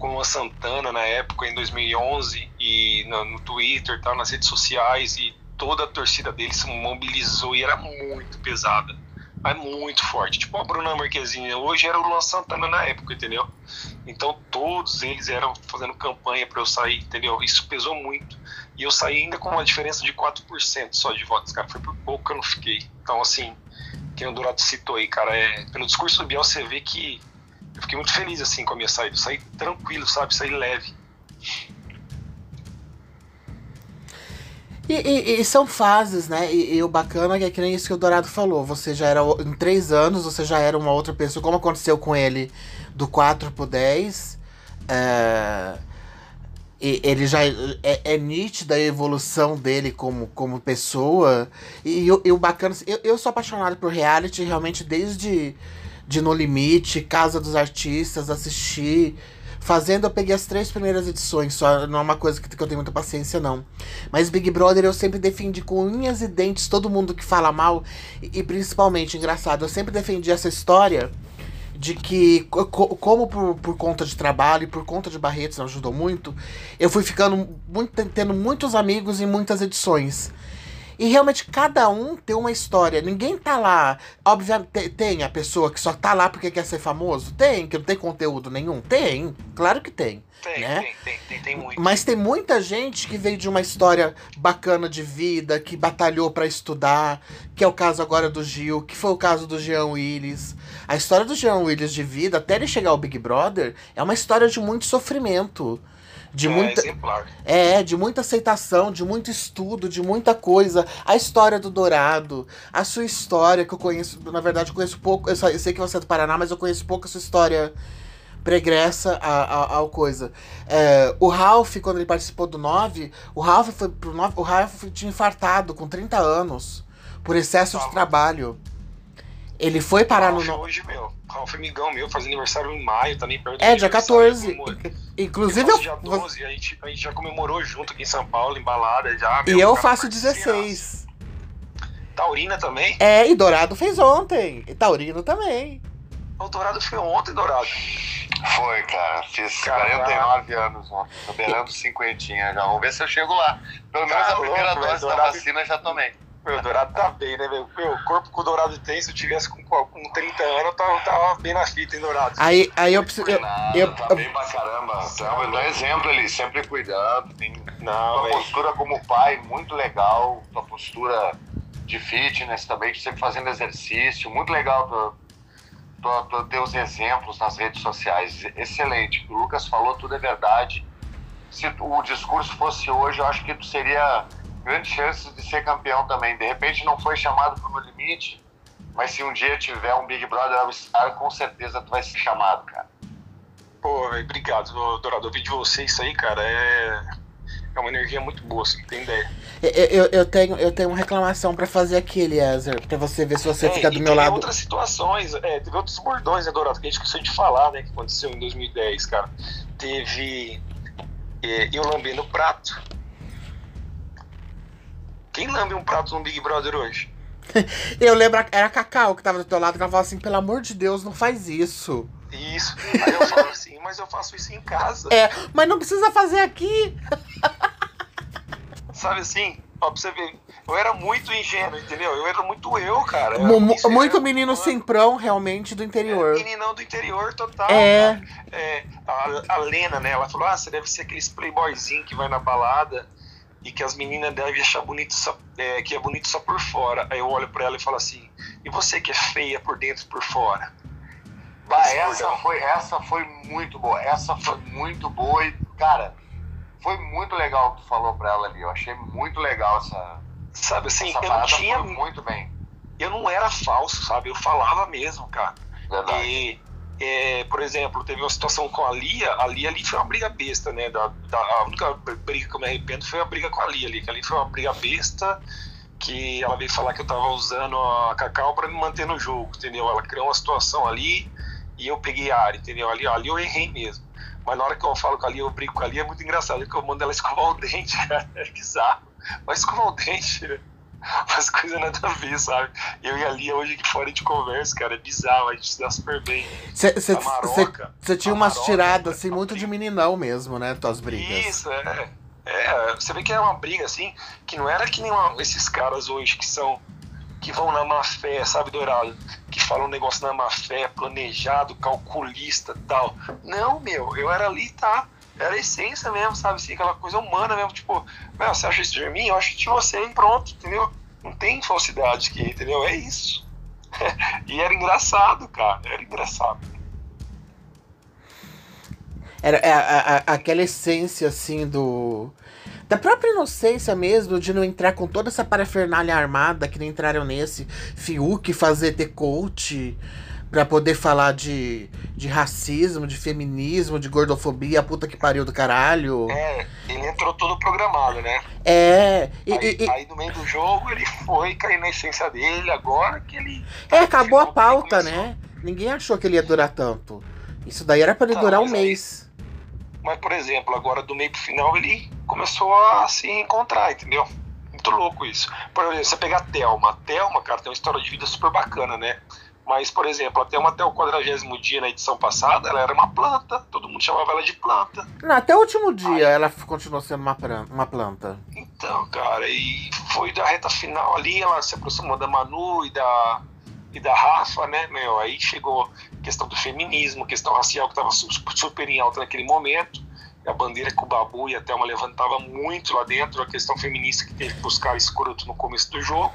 S3: com a Santana na época, em 2011, e no, no Twitter, tal, nas redes sociais, e toda a torcida dele se mobilizou e era muito pesada. Mas muito forte. Tipo a Bruna Marquezine hoje era o Luan Santana na época, entendeu? Então todos eles eram fazendo campanha para eu sair, entendeu? Isso pesou muito. E eu saí ainda com uma diferença de 4% só de votos, cara. Foi por pouco que eu não fiquei. Então, assim, quem o Dourado citou aí, cara, é, pelo discurso do Biel você vê que eu fiquei muito feliz assim com a minha saída. Eu saí tranquilo, sabe? Saí leve.
S1: E, e, e, são fases, né? E, e, o bacana é que é que nem isso que o Dourado falou. Você já era. Em três anos, você já era uma outra pessoa, como aconteceu com ele do 4 pro 10. É, ele já é, é nítida a evolução dele como, como pessoa. E, e, o bacana. Eu, eu sou apaixonado por reality realmente desde de No Limite, Casa dos Artistas, assistir. Fazendo, eu peguei as três primeiras edições, só não é uma coisa que, que eu tenho muita paciência, não. Mas Big Brother eu sempre defendi com unhas e dentes todo mundo que fala mal. E, e principalmente, engraçado, eu sempre defendi essa história de que, como por, por conta de trabalho e por conta de Barretos ajudou muito, eu fui ficando muito, tendo muitos amigos em muitas edições. E realmente cada um tem uma história. Ninguém tá lá. Obviamente, tem a pessoa que só tá lá porque quer ser famoso? Tem, que não tem conteúdo nenhum? Tem, claro que tem.
S3: Tem,
S1: né?
S3: tem, tem, tem, tem muito.
S1: Mas tem muita gente que veio de uma história bacana de vida, que batalhou para estudar, que é o caso agora do Gil, que foi o caso do Jean Willis. A história do Jean Willis de vida, até ele chegar ao Big Brother, é uma história de muito sofrimento de
S3: é,
S1: muita
S3: exemplar.
S1: é de muita aceitação de muito estudo de muita coisa. A história do Dourado a sua história que eu conheço na verdade eu conheço pouco eu, só, eu sei que você é do Paraná mas eu conheço pouco a sua história pregressa a, ao coisa. É, o Ralph quando ele participou do 9 o Ralph foi pro 9 o Ralph tinha infartado com 30 anos por excesso de trabalho. Ele foi parar no
S3: hoje meu É amigão meu faz aniversário em maio também perto do
S1: é dia
S3: aniversário,
S1: 14
S3: comemora.
S1: inclusive
S3: eu dia 12, a gente, a gente já comemorou junto aqui em São Paulo, em balada já.
S1: e eu faço
S3: parceiraço.
S1: 16
S3: Taurina também?
S1: É, e Dourado fez ontem. E Taurino também.
S3: O Dourado foi ontem, Dourado.
S2: Foi, cara. Fiz
S3: Caraca.
S2: 49 anos ontem. Tô beirando cinquentinha já. Vamos ver se eu chego lá. Pelo menos
S3: Tá
S2: a primeira
S3: louco,
S2: dose da vacina já tomei.
S3: Meu, o Dourado tá bem, né, meu? Meu, o corpo que o Dourado tem, se eu tivesse com, com 30 anos, eu tava, tava bem na fita, hein, Dourado?
S1: Aí, aí eu preciso. Eu,
S2: Nada,
S1: eu-
S2: tá bem pra caramba. Então, eu dou exemplo ali, sempre cuidando. Tem
S3: Não,
S2: tua
S3: velho.
S2: postura como pai, muito legal. Tua postura de fitness também, sempre fazendo exercício. Muito legal tu, tu, tu, teus exemplos nas redes sociais. Excelente. O que o Lucas falou, tudo é verdade. Se o discurso fosse hoje, eu acho que tu seria grandes chances de ser campeão também. De repente não foi chamado pro meu limite, mas se um dia tiver um Big Brother All Star, com certeza tu vai ser chamado, cara.
S3: Pô, velho, obrigado, Dourado. Ouvir de você isso aí, cara, é. É uma energia muito boa, você não tem ideia.
S1: eu, eu, eu tenho, eu tenho uma reclamação pra fazer aqui, Eliezer. Pra você ver se você
S3: É,
S1: fica
S3: e
S1: do meu
S3: teve
S1: lado.
S3: outras situações, é, teve outros bordões, né, Dourado, que a gente esqueceu de falar, né, que aconteceu em 2010, cara. Teve é, eu lambendo o prato. Quem lambe um prato no Big Brother hoje? (laughs)
S1: Eu lembro, era a Cacau que tava do teu lado, que ela falou assim: pelo amor de Deus, não faz isso.
S3: Isso. Aí eu falo assim, mas eu faço isso em casa.
S1: É, mas não precisa fazer aqui. (laughs)
S3: Sabe assim? Ó, pra você ver. Eu era muito ingênuo, entendeu? Eu era muito eu, cara. Eu
S1: muito
S3: eu-
S1: menino simprão, realmente, do interior.
S3: Meninão do interior total.
S1: É.
S3: É, a, a Lena, né? Ela falou: Ah, você deve ser aqueles playboyzinho que vai na balada e que as meninas devem achar bonito só, é, que é bonito só por fora. Aí eu olho pra ela e falo assim: E você que é feia por dentro e por fora?
S2: Bah, essa foi, essa foi muito boa. Essa foi muito boa e, cara, foi muito legal o que tu falou pra ela ali. Eu achei muito legal essa,
S3: Sabe assim?
S2: essa
S3: Eu não tinha.
S2: Muito bem.
S3: Eu não era falso, sabe? Eu falava mesmo, cara.
S2: Verdade.
S3: E, é, por exemplo, teve uma situação com a Lia, a Lia ali foi uma briga besta, né? Da, da, a única briga que eu me arrependo foi a briga com a Lia ali, que ali foi uma briga besta que ela veio falar que eu tava usando a Cacau para me manter no jogo, entendeu? Ela criou uma situação ali e eu peguei a área, entendeu? Ali, ali eu errei mesmo. Mas na hora que eu falo com a Lia, eu brigo com a Lia, é muito engraçado, porque eu mando ela (laughs) escovar o dente, é bizarro. Vai escovar o dente, né? (laughs) Umas coisas nada a ver, sabe? Eu e a Lia hoje aqui fora de conversa, cara, é bizarro, a gente se dá super bem.
S1: Você tinha umas tiradas assim, muito de meninão mesmo, né? Tuas brigas.
S3: Isso, é. É, você vê que é uma briga assim, que não era que nem uma, esses caras hoje que são. que vão na má fé, sabe, Dourado? Que falam um negócio na má fé, planejado, calculista tal. Não, meu, eu era ali, tá? Era a essência mesmo, sabe? Assim, aquela coisa humana mesmo, tipo, você acha isso de mim? Eu acho de você, e pronto, entendeu? Não tem falsidade aqui, entendeu? É isso. (laughs) e era engraçado, cara, era engraçado.
S1: Era a, é, a, a, aquela essência, assim, do. Da própria inocência mesmo, de não entrar com toda essa parafernália armada que nem entraram nesse. Fiuk fazer The Coach pra poder falar de, de racismo, de feminismo, de gordofobia, puta que pariu do caralho.
S3: É, ele entrou todo programado, né?
S1: É.
S3: E, aí, e, aí no meio do jogo ele foi cair na essência dele, agora que ele.
S1: É, acabou a pauta, né? Ninguém achou que ele ia durar tanto. Isso daí era para ele durar um mês.
S3: Mas, por exemplo, agora do meio pro final ele começou a se encontrar, entendeu? Muito louco isso. Por exemplo, você pegar a Thelma. A Thelma, cara, tem uma história de vida super bacana, né? Mas, por exemplo, a Thelma até o quadragésimo dia na edição passada, ela era uma planta. Todo mundo chamava ela de planta.
S1: Não, até o último dia Aí, ela continuou sendo uma, uma planta.
S3: Então, cara, e foi da reta final ali, ela se aproximou da Manu e da, e da Rafa, né, meu? Aí chegou questão do feminismo, questão racial que estava super em alta naquele momento. A bandeira que o Babu e a Thelma levantava muito lá dentro, a questão feminista que teve que buscar escroto no começo do jogo.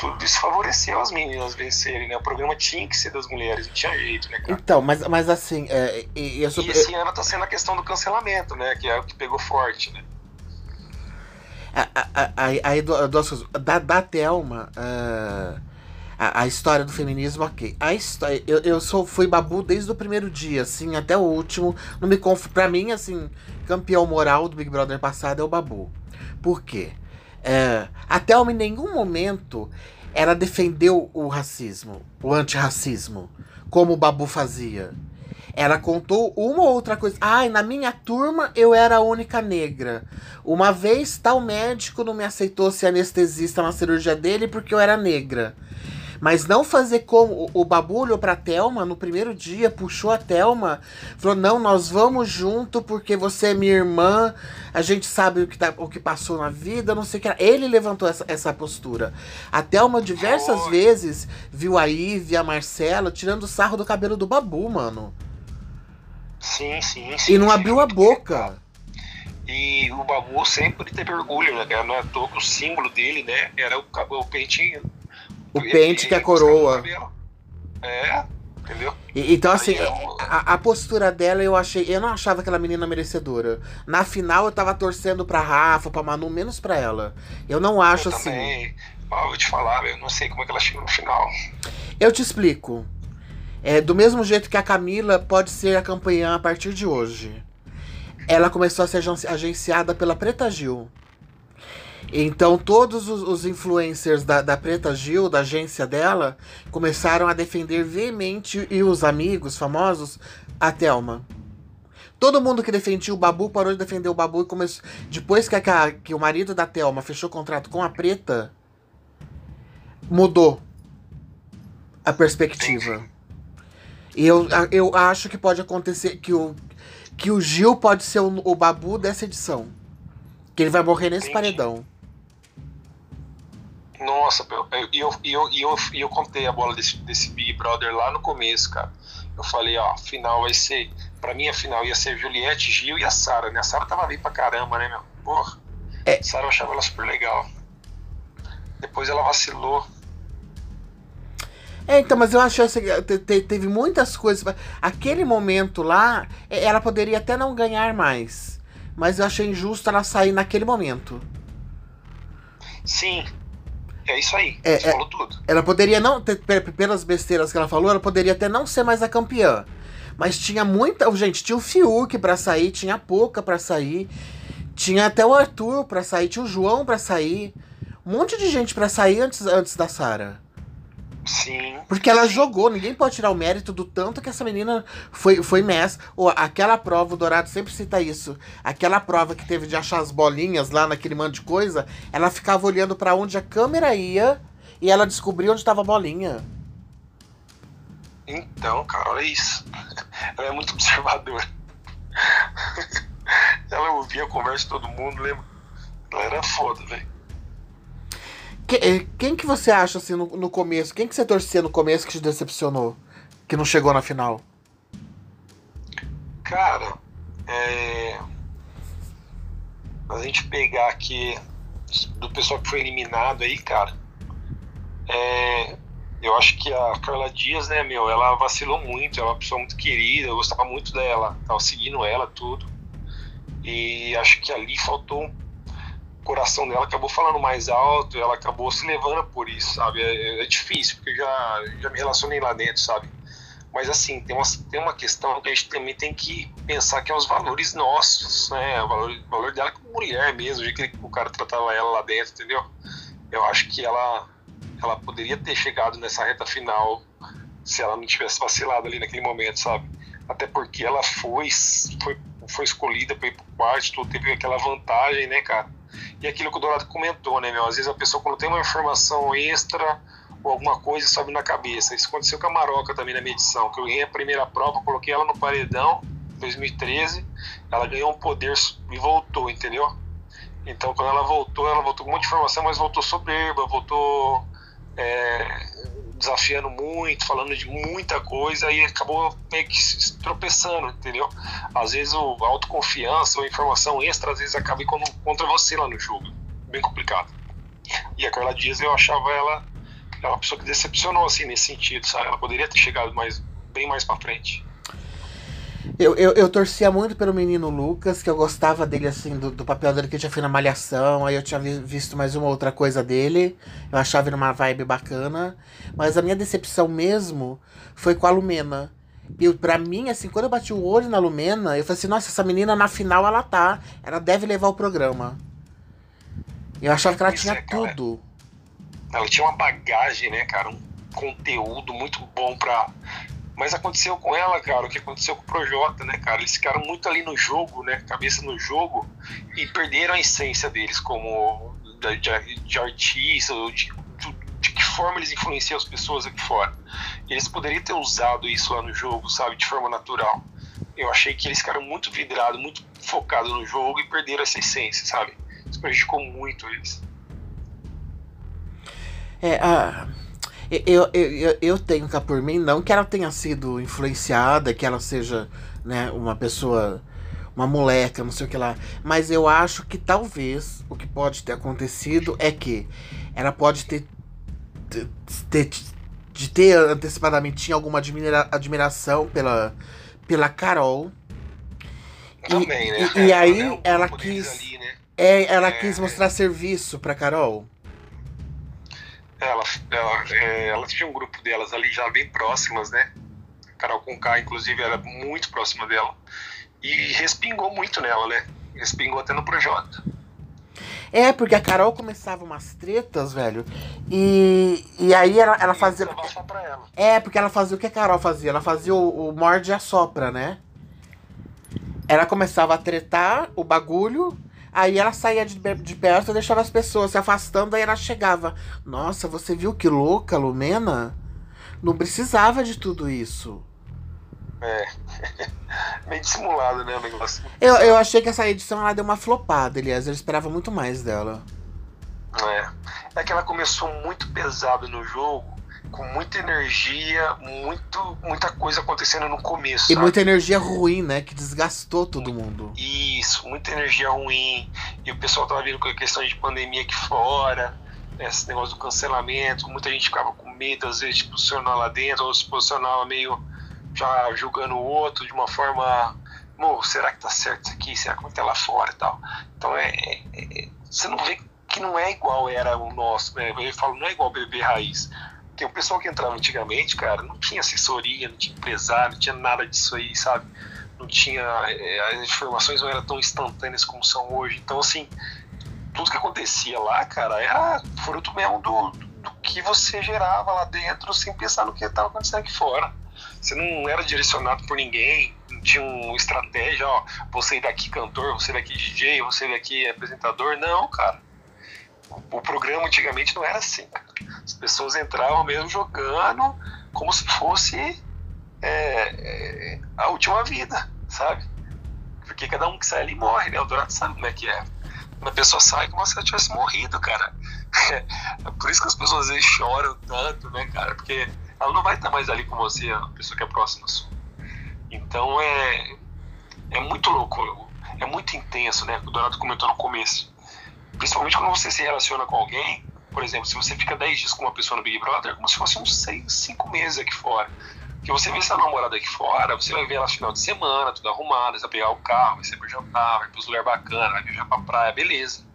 S3: Tudo isso favoreceu as meninas vencerem, né? O programa tinha que ser das mulheres, não tinha jeito, né, cara?
S1: Então, mas, mas assim. É, e,
S3: e, sobre... e esse ano tá sendo a questão do cancelamento, né? Que é o que pegou forte, né?
S1: Aí, duas coisas. Da, da Thelma. Uh a, a, história do feminismo, ok. A história, eu, eu sou, fui babu desde o primeiro dia, assim, até o último. Não me conf... Pra mim, assim, campeão moral do Big Brother passado é o babu. Por quê? É, a Thelma em nenhum momento ela defendeu o racismo, o antirracismo, como o Babu fazia. Ela contou uma ou outra coisa. Ai, na minha turma eu era a única negra. Uma vez tal médico não me aceitou ser anestesista na cirurgia dele porque eu era negra. Mas não fazer como o, o Babu olhou pra Thelma no primeiro dia, puxou a Thelma, falou: Não, nós vamos junto porque você é minha irmã, a gente sabe o que, tá, o que passou na vida, não sei o que. Ele levantou essa, essa postura. A Thelma diversas oh. vezes viu a Ivy, a Marcela, tirando sarro do cabelo do Babu, mano.
S3: Sim, sim, sim.
S1: E não
S3: sim,
S1: abriu a boca.
S3: E o Babu sempre teve orgulho, né? Não é à toa que o símbolo dele, né? Era o, o peitinho
S1: o pente que é a coroa.
S3: É, entendeu?
S1: E, então, assim, a, a, postura dela eu achei. Eu não achava aquela menina merecedora. Na final eu tava torcendo pra Rafa, pra Manu, menos pra ela. Eu não acho eu assim.
S3: Também, eu vou te falar, eu não sei como é que ela chegou no final.
S1: Eu te explico. É, do mesmo jeito que a Camila pode ser a campeã a partir de hoje. Ela começou a ser agenciada pela Preta Gil. Então todos os, os influencers da, da, Preta Gil, da agência dela, começaram a defender veemente e os amigos famosos a Thelma. Todo mundo que defendia o Babu parou de defender o Babu e começou. Depois que, a, que o marido da Thelma fechou contrato com a Preta, mudou a perspectiva. E eu, eu acho que pode acontecer que o, que o Gil pode ser o, o Babu dessa edição. Que ele vai morrer nesse paredão.
S3: Nossa, e eu, eu, eu, eu, eu contei a bola desse, desse Big Brother lá no começo, cara. Eu falei, ó, final vai ser. Pra mim, a final ia ser Juliette, Gil e a Sara, né? A Sara tava bem pra caramba, né, meu? Porra. É. Sara eu achava ela super legal. Depois ela vacilou.
S1: É, então, mas eu acho que teve muitas coisas. Aquele momento lá, ela poderia até não ganhar mais. Mas eu achei injusto ela sair naquele momento.
S3: Sim, É isso aí.
S1: É,
S3: Você
S1: é-
S3: falou tudo.
S1: Ela poderia não, ter- pe- pelas besteiras que ela falou, ela poderia até não ser mais a campeã. Mas tinha muita. Gente, tinha o Fiuk pra sair, tinha a Poca pra sair, tinha até o Arthur pra sair, tinha o João pra sair. Um monte de gente pra sair antes, antes da Sara.
S3: Sim.
S1: Porque ela jogou, ninguém pode tirar o mérito do tanto que essa menina foi, foi mestre. Ou aquela prova, o Dourado sempre cita isso. Aquela prova que teve de achar as bolinhas lá naquele monte de coisa, ela ficava olhando pra onde a câmera ia e ela descobriu onde estava a bolinha.
S3: Então, cara, olha isso. (laughs) Ela é muito observadora. (laughs) Ela ouvia a conversa de todo mundo, lembra? Ela era foda, velho.
S1: Que- eh, quem que você acha assim no, no começo? Quem que você torcia no começo que te decepcionou? Que não chegou na final?
S3: Cara, é. A gente pegar aqui do pessoal que foi eliminado aí, cara. É. Eu acho que a Carla Dias, né, meu, ela vacilou muito, ela é uma pessoa muito querida, eu gostava muito dela, tava seguindo ela, tudo. E acho que ali faltou um- coração dela acabou falando mais alto, ela acabou se levando por isso, sabe? É, é difícil, porque eu já, já me relacionei lá dentro, sabe? Mas assim, tem uma, tem uma questão que a gente também tem que pensar que é os valores nossos, né? O valor, valor dela como mulher mesmo, o jeito que o cara tratava ela lá dentro, entendeu? Eu acho que ela, ela poderia ter chegado nessa reta final se ela não tivesse vacilado ali naquele momento, sabe? Até porque ela foi, foi, foi escolhida para ir pro quarto, tudo, teve aquela vantagem, né, cara? E aquilo que o Dourado comentou, né, meu? Às vezes a pessoa, quando tem uma informação extra ou alguma coisa, sobe na cabeça. Isso aconteceu com a Maroca também na minha edição, que eu ganhei a primeira prova, coloquei ela no paredão, 2013, ela ganhou um poder e voltou, entendeu? Então, quando ela voltou, ela voltou com muita informação, mas voltou soberba, voltou é, desafiando muito, falando de muita coisa e acabou meio que tropeçando, entendeu? Às vezes o autoconfiança ou informação extra, às vezes acaba indo contra você lá no jogo. Bem complicado. E a Carla Dias, eu achava ela, ela uma pessoa que decepcionou, assim, nesse sentido, sabe? Ela poderia ter chegado mais, bem mais pra frente.
S1: Eu, eu, eu torcia muito pelo menino Lucas, que eu gostava dele, assim, do, do papel dele que já foi na Malhação. Aí eu tinha vi- visto mais uma outra coisa dele. Eu achava ele uma vibe bacana. Mas a minha decepção mesmo foi com a Lumena. E pra mim, assim, quando eu bati o olho na Lumena, eu falei assim, nossa, essa menina na final ela tá. Ela deve levar o programa. Eu achava que ela
S3: Pois
S1: tinha
S3: é,
S1: tudo.
S3: Ela tinha uma bagagem, né, cara? Um conteúdo muito bom pra. Mas aconteceu com ela, cara, o que aconteceu com o Projota, né, cara? Eles ficaram muito ali no jogo, né? Cabeça no jogo, e perderam a essência deles como de, de, de artista, de, de, que forma eles influenciam as pessoas aqui fora. Eles poderiam ter usado isso lá no jogo, sabe, de forma natural. Eu achei que eles ficaram muito vidrados, muito focados no jogo e perderam essa essência, sabe? Isso prejudicou muito eles.
S1: É, a. Eu, eu, eu, eu tenho cá por mim, não que ela tenha sido influenciada, que ela seja né, uma pessoa, uma moleca, não sei o que lá. Mas eu acho que talvez o que pode ter acontecido é que ela pode ter. ter, ter de ter antecipadamente tinha alguma admira, admiração pela, pela Carol.
S3: Também, né?
S1: e- e aí
S3: né,
S1: ela quis-
S3: ali, né?
S1: É, ela
S3: É.
S1: quis mostrar serviço pra Carol.
S3: Ela, ela, é, elas tinham um grupo delas ali já bem próximas, né? Carol Conká, inclusive, era muito próxima dela. E respingou muito nela, né? Respingou até no Projota.
S1: É, porque a Carol começava umas tretas, velho. E, e aí ela, ela fazia.
S3: Ela.
S1: É, porque ela fazia o que a Carol fazia? Ela fazia o, o morde e assopra, né? Ela começava a tretar o bagulho, aí ela saía de, de perto e deixava as pessoas se afastando, aí ela chegava. Nossa, você viu que louca, Lumena? Não precisava de tudo isso. (laughs)
S3: Meio dissimulado, né? O negócio.
S1: Eu, eu achei que essa edição ela deu uma flopada, aliás, eu esperava muito mais dela.
S3: É. é que ela começou muito pesado no jogo, com muita energia, muito, muita coisa acontecendo no começo.
S1: E
S3: sabe?
S1: muita energia ruim, né? Que desgastou todo mundo.
S3: Isso, muita energia ruim. E o pessoal tava vindo com a questão de pandemia aqui fora, né, esse negócio do cancelamento. Muita gente ficava com medo, às vezes, de posicionar lá dentro, ou se posicionava meio já julgando o outro de uma forma. Será que tá certo isso aqui? Será que vai ter lá fora e tal? Então é, é- é- Você não vê que que não é igual era o nosso, né? Eu falo, não é igual o bebê raiz. Porque o pessoal que entrava antigamente, cara, não tinha assessoria, não tinha empresário, não tinha nada disso aí, sabe? Não tinha. eh, As informações não eram tão instantâneas como são hoje. Então, assim, tudo que acontecia lá, cara, era fruto mesmo do, do que você gerava lá dentro sem pensar no que estava acontecendo aqui fora. Você não era direcionado por ninguém, não tinha uma estratégia, ó, você daqui cantor, você daqui DJ, você daqui apresentador. Não, cara. O, programa antigamente não era assim. As pessoas entravam mesmo jogando como se fosse é, é, a última vida, sabe? Porque cada um que sai ali morre, né? O Dourado sabe como é que é. Uma pessoa sai como se ela tivesse morrido, cara. É (laughs) por isso que as pessoas às vezes choram tanto, né, cara? Porque ela não vai estar mais ali com você, a pessoa que é próxima sua. Então é, é muito louco, é muito intenso, né? O Dourado comentou no começo. Principalmente quando você se relaciona com alguém, por exemplo, se você fica 10 dias com uma pessoa no Big Brother, é como se fosse uns 6, 5 meses aqui fora. Porque você vê sua namorada aqui fora, você vai ver ela no final de semana, tudo arrumado, você vai pegar o carro, vai sair pra jantar, vai pros lugares bacanas, vai viajar pra praia, beleza.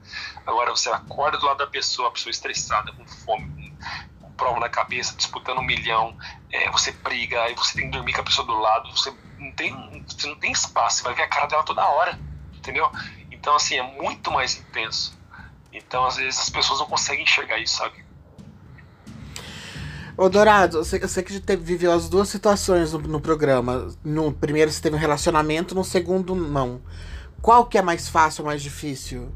S3: Agora você acorda do lado da pessoa, a pessoa estressada, com fome, com prova na cabeça, disputando um milhão, é, você briga, aí você tem que dormir com a pessoa do lado, você não tem, você não tem espaço, você vai ver a cara dela toda hora, entendeu? Então, assim, é muito mais intenso. Então, às vezes, as pessoas não conseguem enxergar isso, sabe?
S1: Ô Dourado, você, você que teve, viveu as duas situações no, no programa. No primeiro você teve um relacionamento, no segundo não. Qual que é mais fácil ou mais difícil?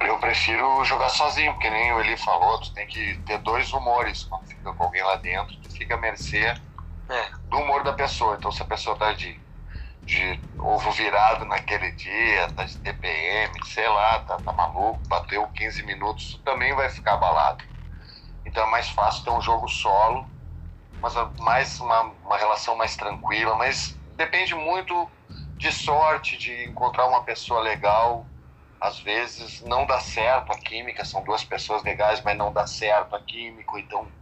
S2: Eu prefiro jogar sozinho, porque nem o Eli falou, tu tem que ter dois humores quando fica com alguém lá dentro, tu fica à mercê
S3: É,
S2: do humor da pessoa. Então se a pessoa tá de, de ovo virado naquele dia, tá de TPM, sei lá, tá, tá maluco, bateu 15 minutos, também vai ficar abalado. Então é mais fácil ter um jogo solo, mas é mais uma, uma relação mais tranquila, mas depende muito de sorte, de encontrar uma pessoa legal. Às vezes não dá certo a química, são duas pessoas legais, mas não dá certo a química, então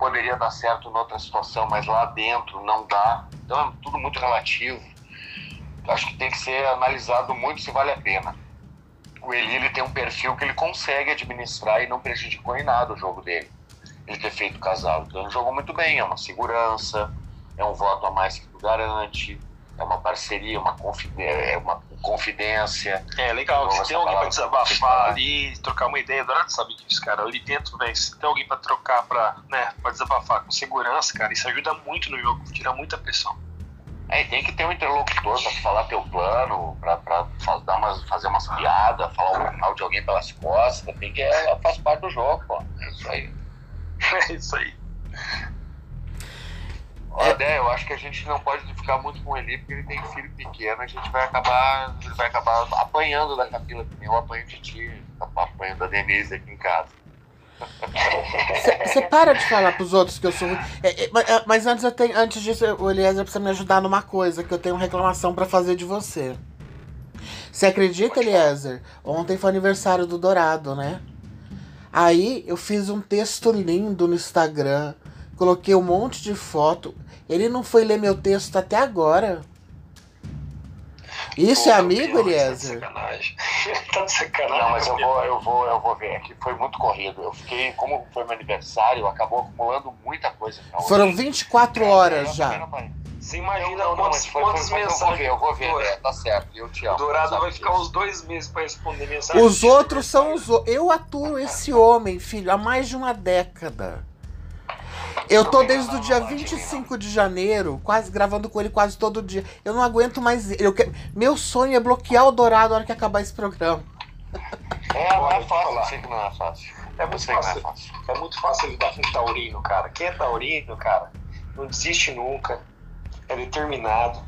S2: poderia dar certo em outra situação, mas lá dentro não dá. Então é tudo muito relativo. Acho que tem que ser analisado muito se vale a pena. O Eli ele tem um perfil que ele consegue administrar e não prejudicou em nada o jogo dele. Ele ter feito casal. Então ele jogou muito bem, é uma segurança, é um voto a mais que tu garante, é uma parceria, uma, confi- é uma confidência.
S3: é legal. Se tem alguém pra
S2: palavra.
S3: desabafar ali, trocar uma ideia, Dourado sabe disso, cara. Ali dentro, velho, se tem alguém pra trocar, pra, né, pra desabafar com segurança, cara, isso ajuda muito no jogo, tira muita pressão.
S2: É, tem que ter um interlocutor para falar teu plano, para dar umas, fazer umas piadas, falar o mal de alguém pelas costas. Tem que é, faz parte do jogo, pô. É isso aí. (laughs)
S3: É isso aí.
S2: Olha, Dé, eu acho que a gente não pode ficar muito com ele porque ele tem filho pequeno, a gente vai acabar, ele vai acabar apanhando da Camila também. Eu apanho de ti, apanho da Denise aqui em casa.
S1: Você para de falar pros outros que eu sou. É, é, mas- é, mas antes eu tenho. Antes disso, o Eliezer precisa me ajudar numa coisa, que eu tenho uma reclamação pra fazer de você. Você acredita, Eliezer? Ontem foi aniversário do Dourado, né? Aí eu fiz um texto lindo no Instagram, coloquei um monte de foto. Ele não foi ler meu texto até agora. Isso é
S3: Pô,
S1: amigo,
S3: meu,
S1: Eliezer?
S3: Tá de sacanagem. (laughs) tá de sacanagem.
S2: Não, mas eu vou, eu vou, eu vou ver. Aqui foi muito corrido. Eu fiquei, como foi meu aniversário, acabou acumulando muita coisa. hoje.
S1: Foram 24 horas
S2: Eu
S1: já.
S2: também não parei.
S3: Você imagina
S2: Não, não,
S3: quantas,
S2: mas foi-
S3: quantas
S2: foi- mas
S3: mensagens.
S2: Eu vou ver, eu vou ver, né? tá certo. Eu te amo.
S3: O Dourado vai ficar
S2: disso.
S3: uns dois meses pra responder mensagem.
S1: Os outros são os outros. Eu aturo esse homem, filho, há mais de uma década. Eu tô desde o dia 25 de janeiro, quase gravando com ele quase todo dia. Eu não aguento mais. ele. Eu que- Meu sonho é bloquear o Dourado na hora que acabar esse programa.
S2: É, não é fácil, eu sei que não é fácil.
S3: É muito
S2: é
S3: fácil.
S2: fácil.
S3: É muito fácil lidar com taurino, cara. Quem é taurino, cara, não desiste nunca. É determinado.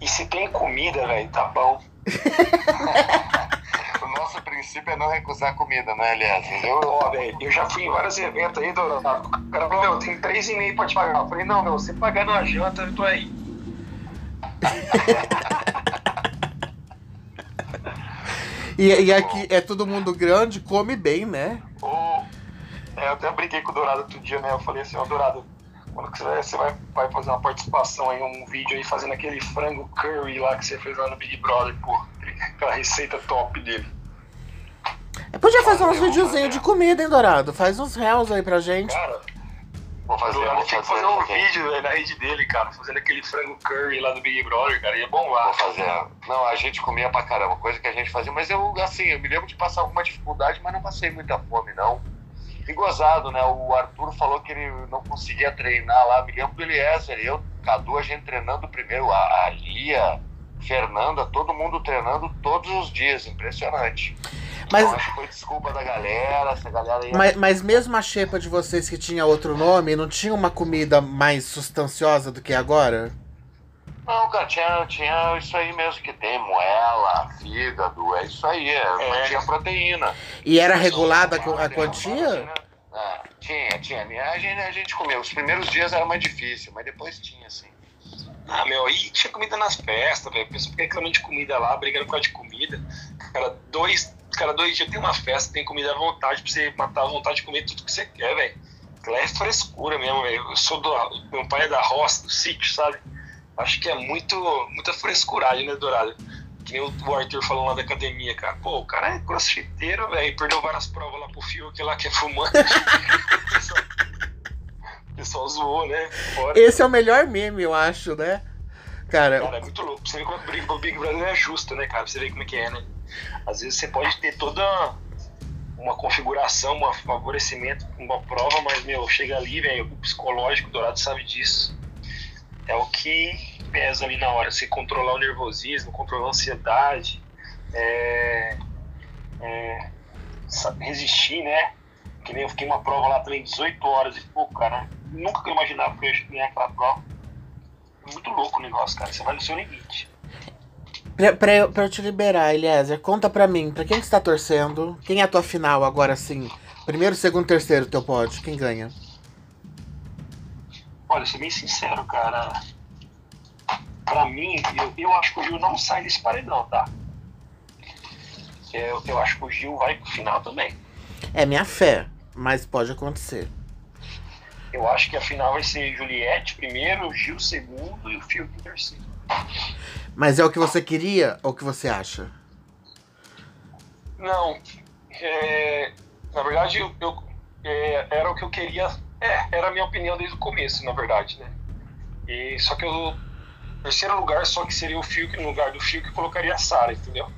S3: E se tem comida, velho, tá bom. (laughs)
S2: O nosso princípio é não recusar comida, né, aliás? Eu,
S3: Ó, eu já fui em vários eventos aí, Dourado. O cara falou, meu, tem três e meio pra te pagar. Eu falei, não, meu, você pagando a janta, eu tô aí.
S1: E, e aqui é todo mundo grande, come bem, né?
S3: Ô, é, eu até brinquei com o Dourado outro dia, né? Eu falei assim, ó, Dourado, quando que você vai, você vai, vai fazer uma participação aí, um vídeo aí fazendo aquele frango curry lá que você fez lá no Big Brother, pô. Aquela receita top dele.
S1: Podia fazer uns videozinhos de comida, hein, Dourado? Faz uns réus aí pra gente.
S3: Cara,
S2: Vou fazer,
S3: o
S2: vou
S3: Dourado tem que fazer
S2: fazer,
S3: um
S2: fazer.
S3: vídeo velho, na rede dele, cara, fazendo aquele frango curry lá do Big Brother, cara, ia bombar.
S2: Vou fazer. Não, a gente comia pra caramba, coisa que a gente fazia, mas eu, assim, eu me lembro de passar alguma dificuldade, mas não passei muita fome, não. E gozado, né? O Arthur falou que ele não conseguia treinar lá. Me lembro do Eliezer, eu, Cadu, a gente treinando primeiro, a, a Lia, Fernanda, todo mundo treinando todos os dias, impressionante.
S1: Mas,
S2: Então acho que foi desculpa da galera, essa galera ia
S1: mas, mas mesmo a xepa de vocês que tinha outro nome, não tinha uma comida mais sustanciosa do que agora?
S2: Não, cara, tinha, tinha isso aí mesmo que tem, moela, fígado, é isso aí, é,
S3: É.
S2: tinha proteína.
S1: E era regulada a, a quantia?
S2: Ah, tinha, tinha. A gente, a gente comia. Os primeiros dias era mais difícil, mas depois tinha, assim.
S3: Ah, meu, aí tinha comida nas festas, velho. A pessoa fica reclamando de comida lá, brigando por causa de comida. Cara, dois, cara, dois dias tem uma festa, tem comida à vontade pra você matar a vontade de comer tudo que você quer, velho. Lá é frescura mesmo, velho. Eu sou do. Meu pai é da roça, do sítio, sabe? Acho que é muito, muita frescuragem, né, Dourado? Que nem o Arthur falou lá da academia, cara. Pô, o cara é crossfiteiro, velho. Perdeu várias provas lá pro fio, que lá que é fumante. (laughs) o pessoal, o pessoal zoou, né? Fora.
S1: Esse é o melhor meme, eu acho, né? Cara,
S3: Cara, é muito louco. Você ver como do Big Brother é justa, né, cara? Pra você ver como é que é, né? Às vezes você pode ter toda uma configuração, um favorecimento uma prova, mas, meu, chega ali, velho, o psicológico, o Dourado sabe disso. É o que pesa ali na hora. Você controlar o nervosismo, controlar a ansiedade, é, é, resistir, né? Que nem eu fiquei uma prova lá também, 18 horas, e, pô, cara, nunca que eu imaginava que eu ia ganhar aquela prova. Muito louco o negócio, cara. Você vai no seu limite.
S1: pra, pra eu, pra eu te liberar, Eliezer, conta pra mim, pra quem que você tá torcendo? Quem é a tua final agora, assim? Primeiro, segundo, terceiro, teu pódio, quem ganha?
S3: Olha, ser bem sincero, cara. Pra mim, eu, eu acho que o Gil não sai desse paredão, tá? Eu, eu acho que o Gil vai pro final também.
S1: É minha fé, mas pode acontecer.
S3: Eu acho que a final vai ser Juliette primeiro, o Gil segundo e o em terceiro.
S1: Mas é o que você queria ou o que você acha?
S3: Não, é, na verdade, eu, eu- é, era o que eu queria. É, era a minha opinião desde o começo, na verdade, né? E, só que eu. Terceiro lugar, só que seria o Fiuk no lugar do Fiuk, eu colocaria a Sara, entendeu?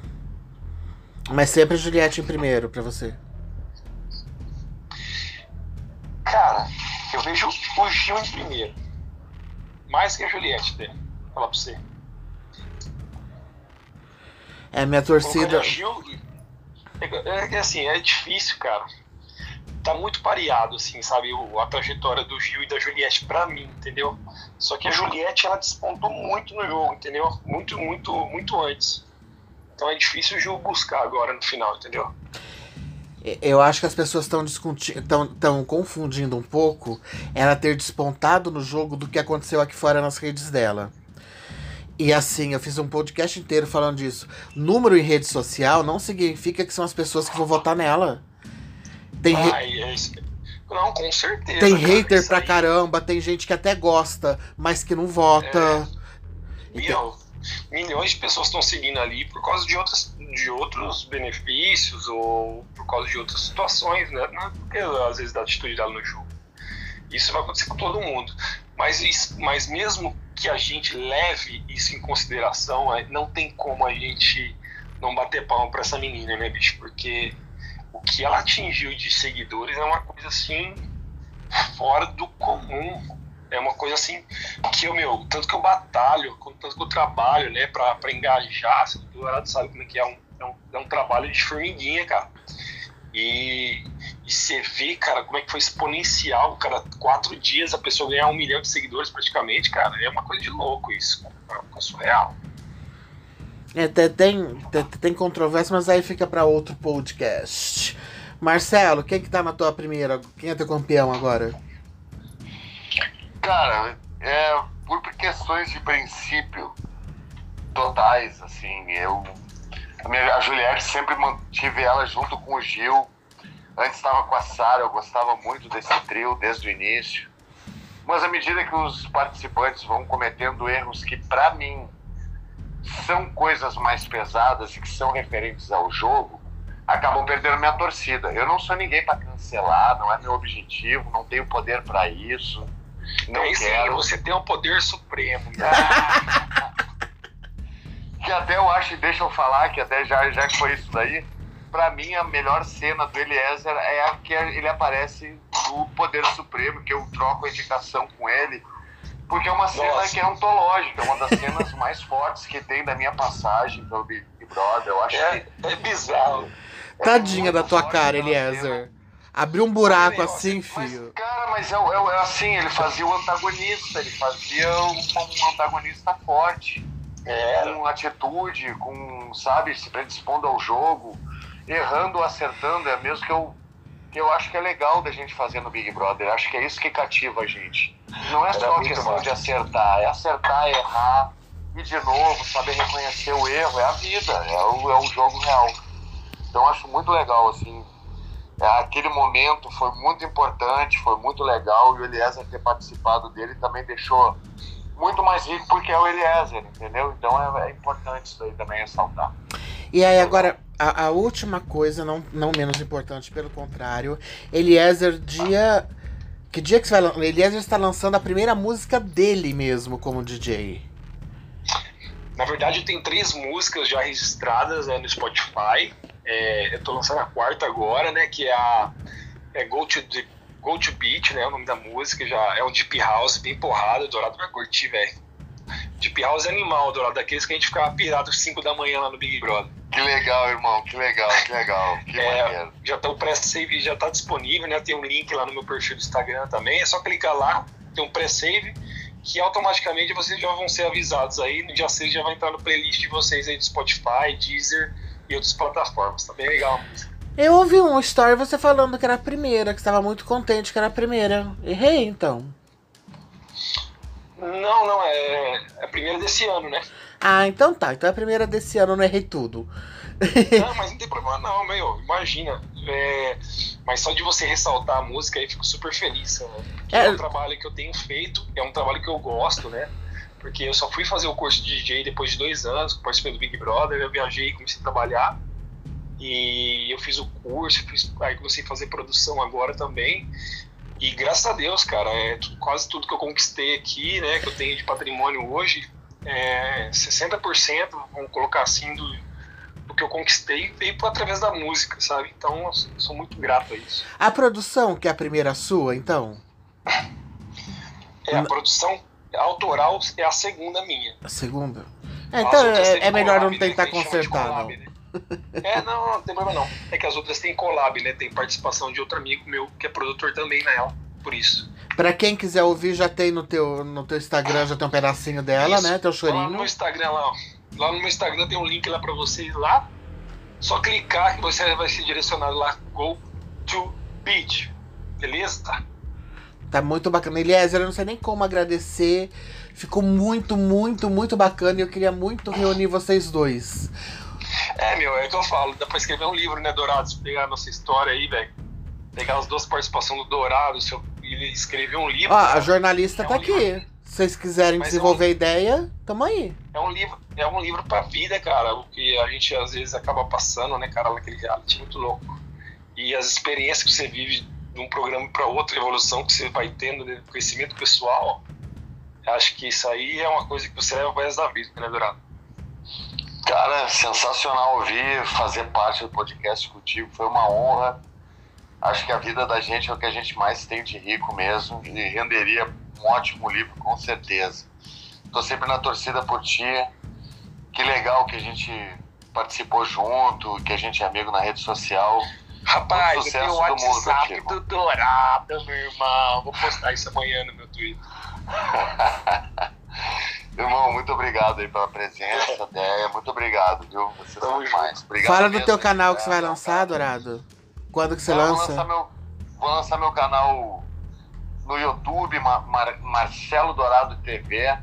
S1: Mas sempre Juliette em primeiro pra você.
S3: Cara, eu vejo o Gil em primeiro. Mais que a Juliette dele. Falar pra você.
S1: É, minha torcida.
S3: Gil. É, é assim, é difícil, cara. Tá muito pareado, assim, sabe? O, a trajetória do Gil e da Juliette pra mim, entendeu? Só que a Juliette, ela despontou muito no jogo, entendeu? Muito, muito, muito antes. Então é difícil o Gil buscar agora no final, entendeu?
S1: Eu acho que as pessoas estão tão, tão confundindo um pouco ela ter despontado no jogo do que aconteceu aqui fora nas redes dela. E assim, eu fiz um podcast inteiro falando disso. Número em rede social não significa que são as pessoas que vão votar nela. Tem, re-
S3: é isso. Não, com certeza.
S1: tem
S3: cara,
S1: hater pra
S3: aí.
S1: caramba, tem gente que até gosta, mas que não vota. Então,
S3: Meu, milhões de pessoas estão seguindo ali por causa de, outras, de outros benefícios ou por causa de outras situações, né? Não é porque às vezes da atitude dela no jogo. Isso vai acontecer com todo mundo. Mas, isso- mas mesmo que a gente leve isso em consideração, é, não tem como a gente não bater palma pra essa menina, né, bicho? Porque que ela atingiu de seguidores é uma coisa assim fora do comum. É uma coisa assim que eu, meu, tanto que eu batalho, tanto que eu trabalho, né, pra, pra engajar, assim, o sabe como é que é, um, é, um, é um trabalho de formiguinha, cara. E, e você vê, cara, como é que foi exponencial, cara, quatro dias a pessoa ganhar um milhão de seguidores praticamente, cara, é uma coisa de louco isso, cara, é uma coisa surreal.
S1: É, te- tem, te- tem controvérsia, mas aí fica pra outro podcast. Marcelo, quem que tá na tua primeira? Quem é teu campeão agora?
S2: Cara, é por questões de princípio totais, assim, eu. A, minha, a Juliette sempre mantive ela junto com o Gil. Antes estava com a Sara, eu gostava muito desse trio desde o início. Mas à medida que os participantes vão cometendo erros que, pra mim, são coisas mais pesadas e que são referentes ao jogo, acabam perdendo minha torcida. Eu não sou ninguém para cancelar, não é meu objetivo, não tenho poder para isso. Não
S3: sim,
S2: quero.
S3: você tem um poder supremo. né? (laughs)
S2: que até eu acho, deixa eu falar, que até já, já que foi isso daí, pra mim a melhor cena do Eliezer é a que ele aparece no Poder Supremo, que eu troco a indicação com ele, porque é uma cena
S3: Nossa.
S2: que é ontológica, é uma das cenas (laughs) mais fortes que tem da minha passagem pelo Big Brother. Eu acho
S3: É,
S2: que.
S3: é bizarro.
S2: é
S1: Tadinha
S2: muito
S1: da tua cara,
S2: cena.
S1: Eliezer. Abriu um buraco
S3: Olha,
S1: assim,
S2: Mas,
S1: filho.
S2: cara, mas é, é- é assim, ele fazia o antagonista, ele fazia um, um antagonista forte.
S3: É,
S2: com atitude, com, sabe, se predispondo ao jogo, errando ou acertando, é mesmo que eu, que eu acho que é legal da gente fazer no Big Brother. Acho que é isso que cativa a gente. Não é
S3: Era
S2: só questão
S3: massa.
S2: de acertar, é acertar, errar, e de novo, saber reconhecer o erro, é a vida, é o, é o jogo real. Então acho muito legal, assim. é, Aquele momento foi muito importante, foi muito legal, e o Eliezer ter participado dele também deixou muito mais rico porque é o Eliezer, entendeu? Então é, é importante isso aí também ressaltar.
S1: E aí, agora, a, a última coisa, não, não menos importante, pelo contrário, Eliezer, dia. Que dia que você vai? Eliezer está lançando a primeira música dele mesmo como DJ.
S3: Na verdade, eu tenho três músicas já registradas né, no Spotify. É, eu tô lançando a quarta agora, né? Que é a é Go, to the, Go to Beat, né? O nome da música. Já é um Deep House bem porrada. Dourado vai curtir, velho. Deep House é animal, Dourado. Daqueles que a gente ficava pirado às 5 da manhã lá no Big Brother.
S2: Que legal, irmão, que legal, que legal, que
S3: É,
S2: maneiro.
S3: já tá, o pré-save já tá disponível, né? Tem um link lá no meu perfil do Instagram também. É só clicar lá, tem um pré-save, que automaticamente vocês já vão ser avisados aí. No dia 6 já vai entrar no playlist de vocês aí do Spotify, Deezer e outras plataformas. Tá bem legal a música.
S1: Eu ouvi um story você falando que era a primeira, que estava muito contente que era a primeira. Errei, então.
S3: Não, não, é, é a primeira desse ano, né?
S1: Ah, então tá. Então é a primeira desse ano, eu não errei tudo.
S3: Não, (laughs) mas não tem problema não, meu. Imagina. É, mas só de você ressaltar a música aí, fico super feliz. Né? Porque
S1: É.
S3: é um trabalho que eu tenho feito, é um trabalho que eu gosto, né? Porque eu só fui fazer o curso de DJ depois de dois anos, participei do Big Brother, eu viajei e comecei a trabalhar. E eu fiz o curso, fiz, aí comecei a fazer produção agora também. E graças a Deus, cara, é quase tudo que eu conquistei aqui, né, que eu tenho de patrimônio hoje, é 60%, vamos colocar assim, do, do que eu conquistei veio por- através da música, sabe? Então eu sou muito grato a isso.
S1: A produção, que é a primeira sua, então?
S3: É, a produção autoral é a segunda minha.
S1: A segunda? É,
S3: As
S1: então é, é melhor
S3: collab,
S1: não tentar consertar,
S3: collab,
S1: não.
S3: né? (laughs) É, não, não, tem problema não. É que as outras têm collab, né? Tem participação de outro amigo meu que é produtor também, na real. Por isso.
S1: Pra quem quiser ouvir, já tem no teu, no teu Instagram, já tem um pedacinho dela,
S3: Isso.
S1: né? Teu
S3: Lá no
S1: chorinho.
S3: Instagram lá, ó. Lá no meu Instagram tem um link lá pra vocês lá. Só clicar que você vai ser direcionado lá. Go to beach. Beleza? Tá.
S1: Tá muito bacana. Eliezer, eu não sei nem como agradecer. Ficou muito, muito, muito bacana e eu queria muito reunir vocês dois.
S3: É, meu, é o que eu falo. Dá pra escrever um livro, né, Dourados? Pegar a nossa história aí, velho. Pegar as duas participações do Dourado seu, e escrever um livro.
S1: Ó, a jornalista
S3: É
S1: tá
S3: um
S1: aqui.
S3: livro.
S1: Se vocês quiserem
S3: Mas é
S1: desenvolver ideia, tamo aí.
S3: É um livro, é um livro pra vida, cara. O que a gente às vezes acaba passando, né, cara, naquele reality muito louco. E as experiências que você vive de um programa para outro, a evolução que você vai tendo, né, conhecimento pessoal, acho que isso aí é uma coisa que você leva pro resto da vida, né, Dourado?
S2: Cara, sensacional ouvir, fazer parte do podcast contigo, foi uma honra. Acho que a vida da gente é o que a gente mais tem de rico mesmo e renderia um ótimo livro, com certeza. Tô sempre na torcida por ti. Que legal que a gente participou junto, que a gente é amigo na rede social.
S3: Rapaz, eu tenho o
S2: do mundo,
S3: WhatsApp do Dourado, meu irmão. Vou postar isso amanhã no meu Twitter. (laughs)
S2: Irmão, muito obrigado aí pela presença, (laughs) ideia. Muito obrigado, viu? Vocês são demais. Obrigado
S1: Fala do
S2: mesmo
S1: teu
S2: aí,
S1: canal que você vai
S2: cara.
S1: lançar, Dourado. Quando que você
S2: Vou
S1: lança?
S2: lançar, meu, vou lançar meu canal no YouTube, Ma- Mar- Marcelo Dourado TV,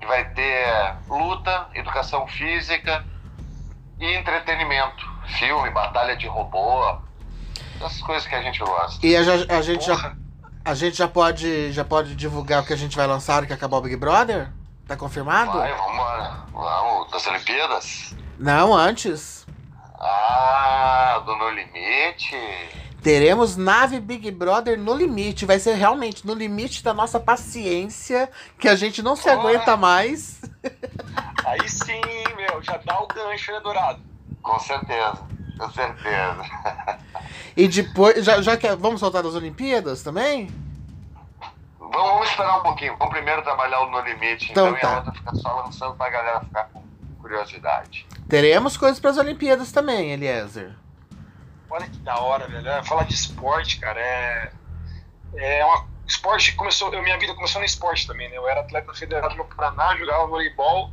S2: que vai ter luta, educação física e entretenimento. Filme, batalha de robô, essas coisas que a gente gosta.
S1: E a, a gente já, a gente já pode já pode divulgar o que a gente vai lançar que acabar o Big Brother? Tá confirmado?
S2: Vai, vamos embora. Vamos, das Olimpíadas?
S1: Não, antes.
S2: Ah, do No Limite.
S1: Teremos nave Big Brother no limite. Vai ser realmente no limite da nossa paciência, que a gente não se aguenta mais. (laughs)
S3: Aí sim, meu, já dá o gancho, né, Dourado?
S2: Com certeza, com certeza.
S1: E depois, já, já que vamos soltar das Olimpíadas também?
S2: Vamos, vamos esperar um pouquinho. Vamos primeiro trabalhar o No Limite,
S1: Então
S2: então, e
S1: tá.
S2: a outra fica só lançando pra galera ficar com curiosidade.
S1: Teremos coisas para as Olimpíadas também, Eliezer.
S3: Olha que da hora, velho. É, Falar de esporte, cara, é. É uma. Esporte começou. Eu, minha vida começou no esporte também, né? Eu era atleta federado no Paraná, jogava voleibol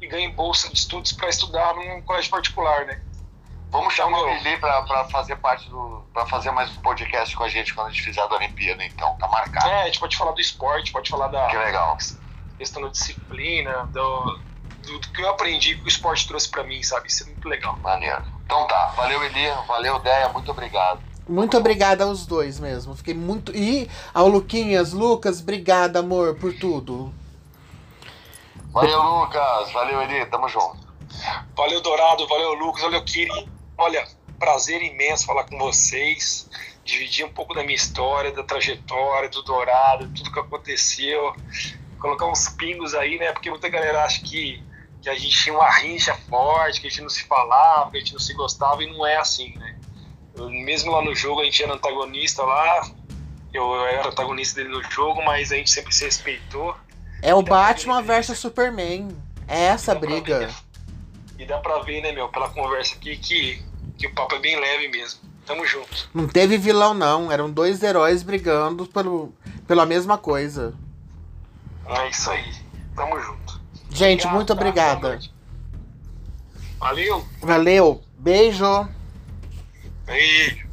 S3: e ganhei bolsa de estudos para estudar num colégio particular, né?
S2: Vamos chamar o Lili pra, pra fazer parte do. pra fazer mais um podcast com a gente quando a gente fizer a da Olimpíada, então. Tá marcado.
S3: É, a gente pode falar do esporte, pode falar da
S2: Que legal.
S3: questão da disciplina, do, do, do que eu aprendi que o esporte trouxe para mim, sabe? Isso é muito legal.
S2: Maneiro. Então tá. Valeu, Eli. Valeu, Deia. Muito obrigado.
S1: Muito obrigada aos dois mesmo. Fiquei muito. E ao Luquinhas, Lucas, obrigada, amor, por tudo.
S2: Valeu, Lucas. Valeu, Eli. Tamo junto.
S3: Valeu, Dourado, valeu, Lucas, valeu, Kiri. Olha, prazer imenso falar com vocês, dividir um pouco da minha história, da trajetória, do Dourado, tudo que aconteceu, colocar uns pingos aí, né? Porque muita galera acha que, que a gente tinha uma rincha forte, que a gente não se falava, que a gente não se gostava, e não é assim, né? Eu- mesmo lá no jogo a gente era antagonista lá, eu, eu era antagonista dele no jogo, mas a gente sempre se respeitou.
S1: É o Batman versus Superman. É essa briga.
S3: ver- E dá pra ver, né, meu, pela conversa aqui, que, que o papo é bem leve mesmo. Tamo junto.
S1: Não teve vilão, não. Eram dois heróis brigando pelo, pela mesma coisa.
S3: É isso aí. Tamo junto.
S1: Gente,
S3: Obrigado,
S1: muito
S3: tá?
S1: obrigada.
S3: Valeu.
S1: Valeu. Beijo.
S3: Beijo.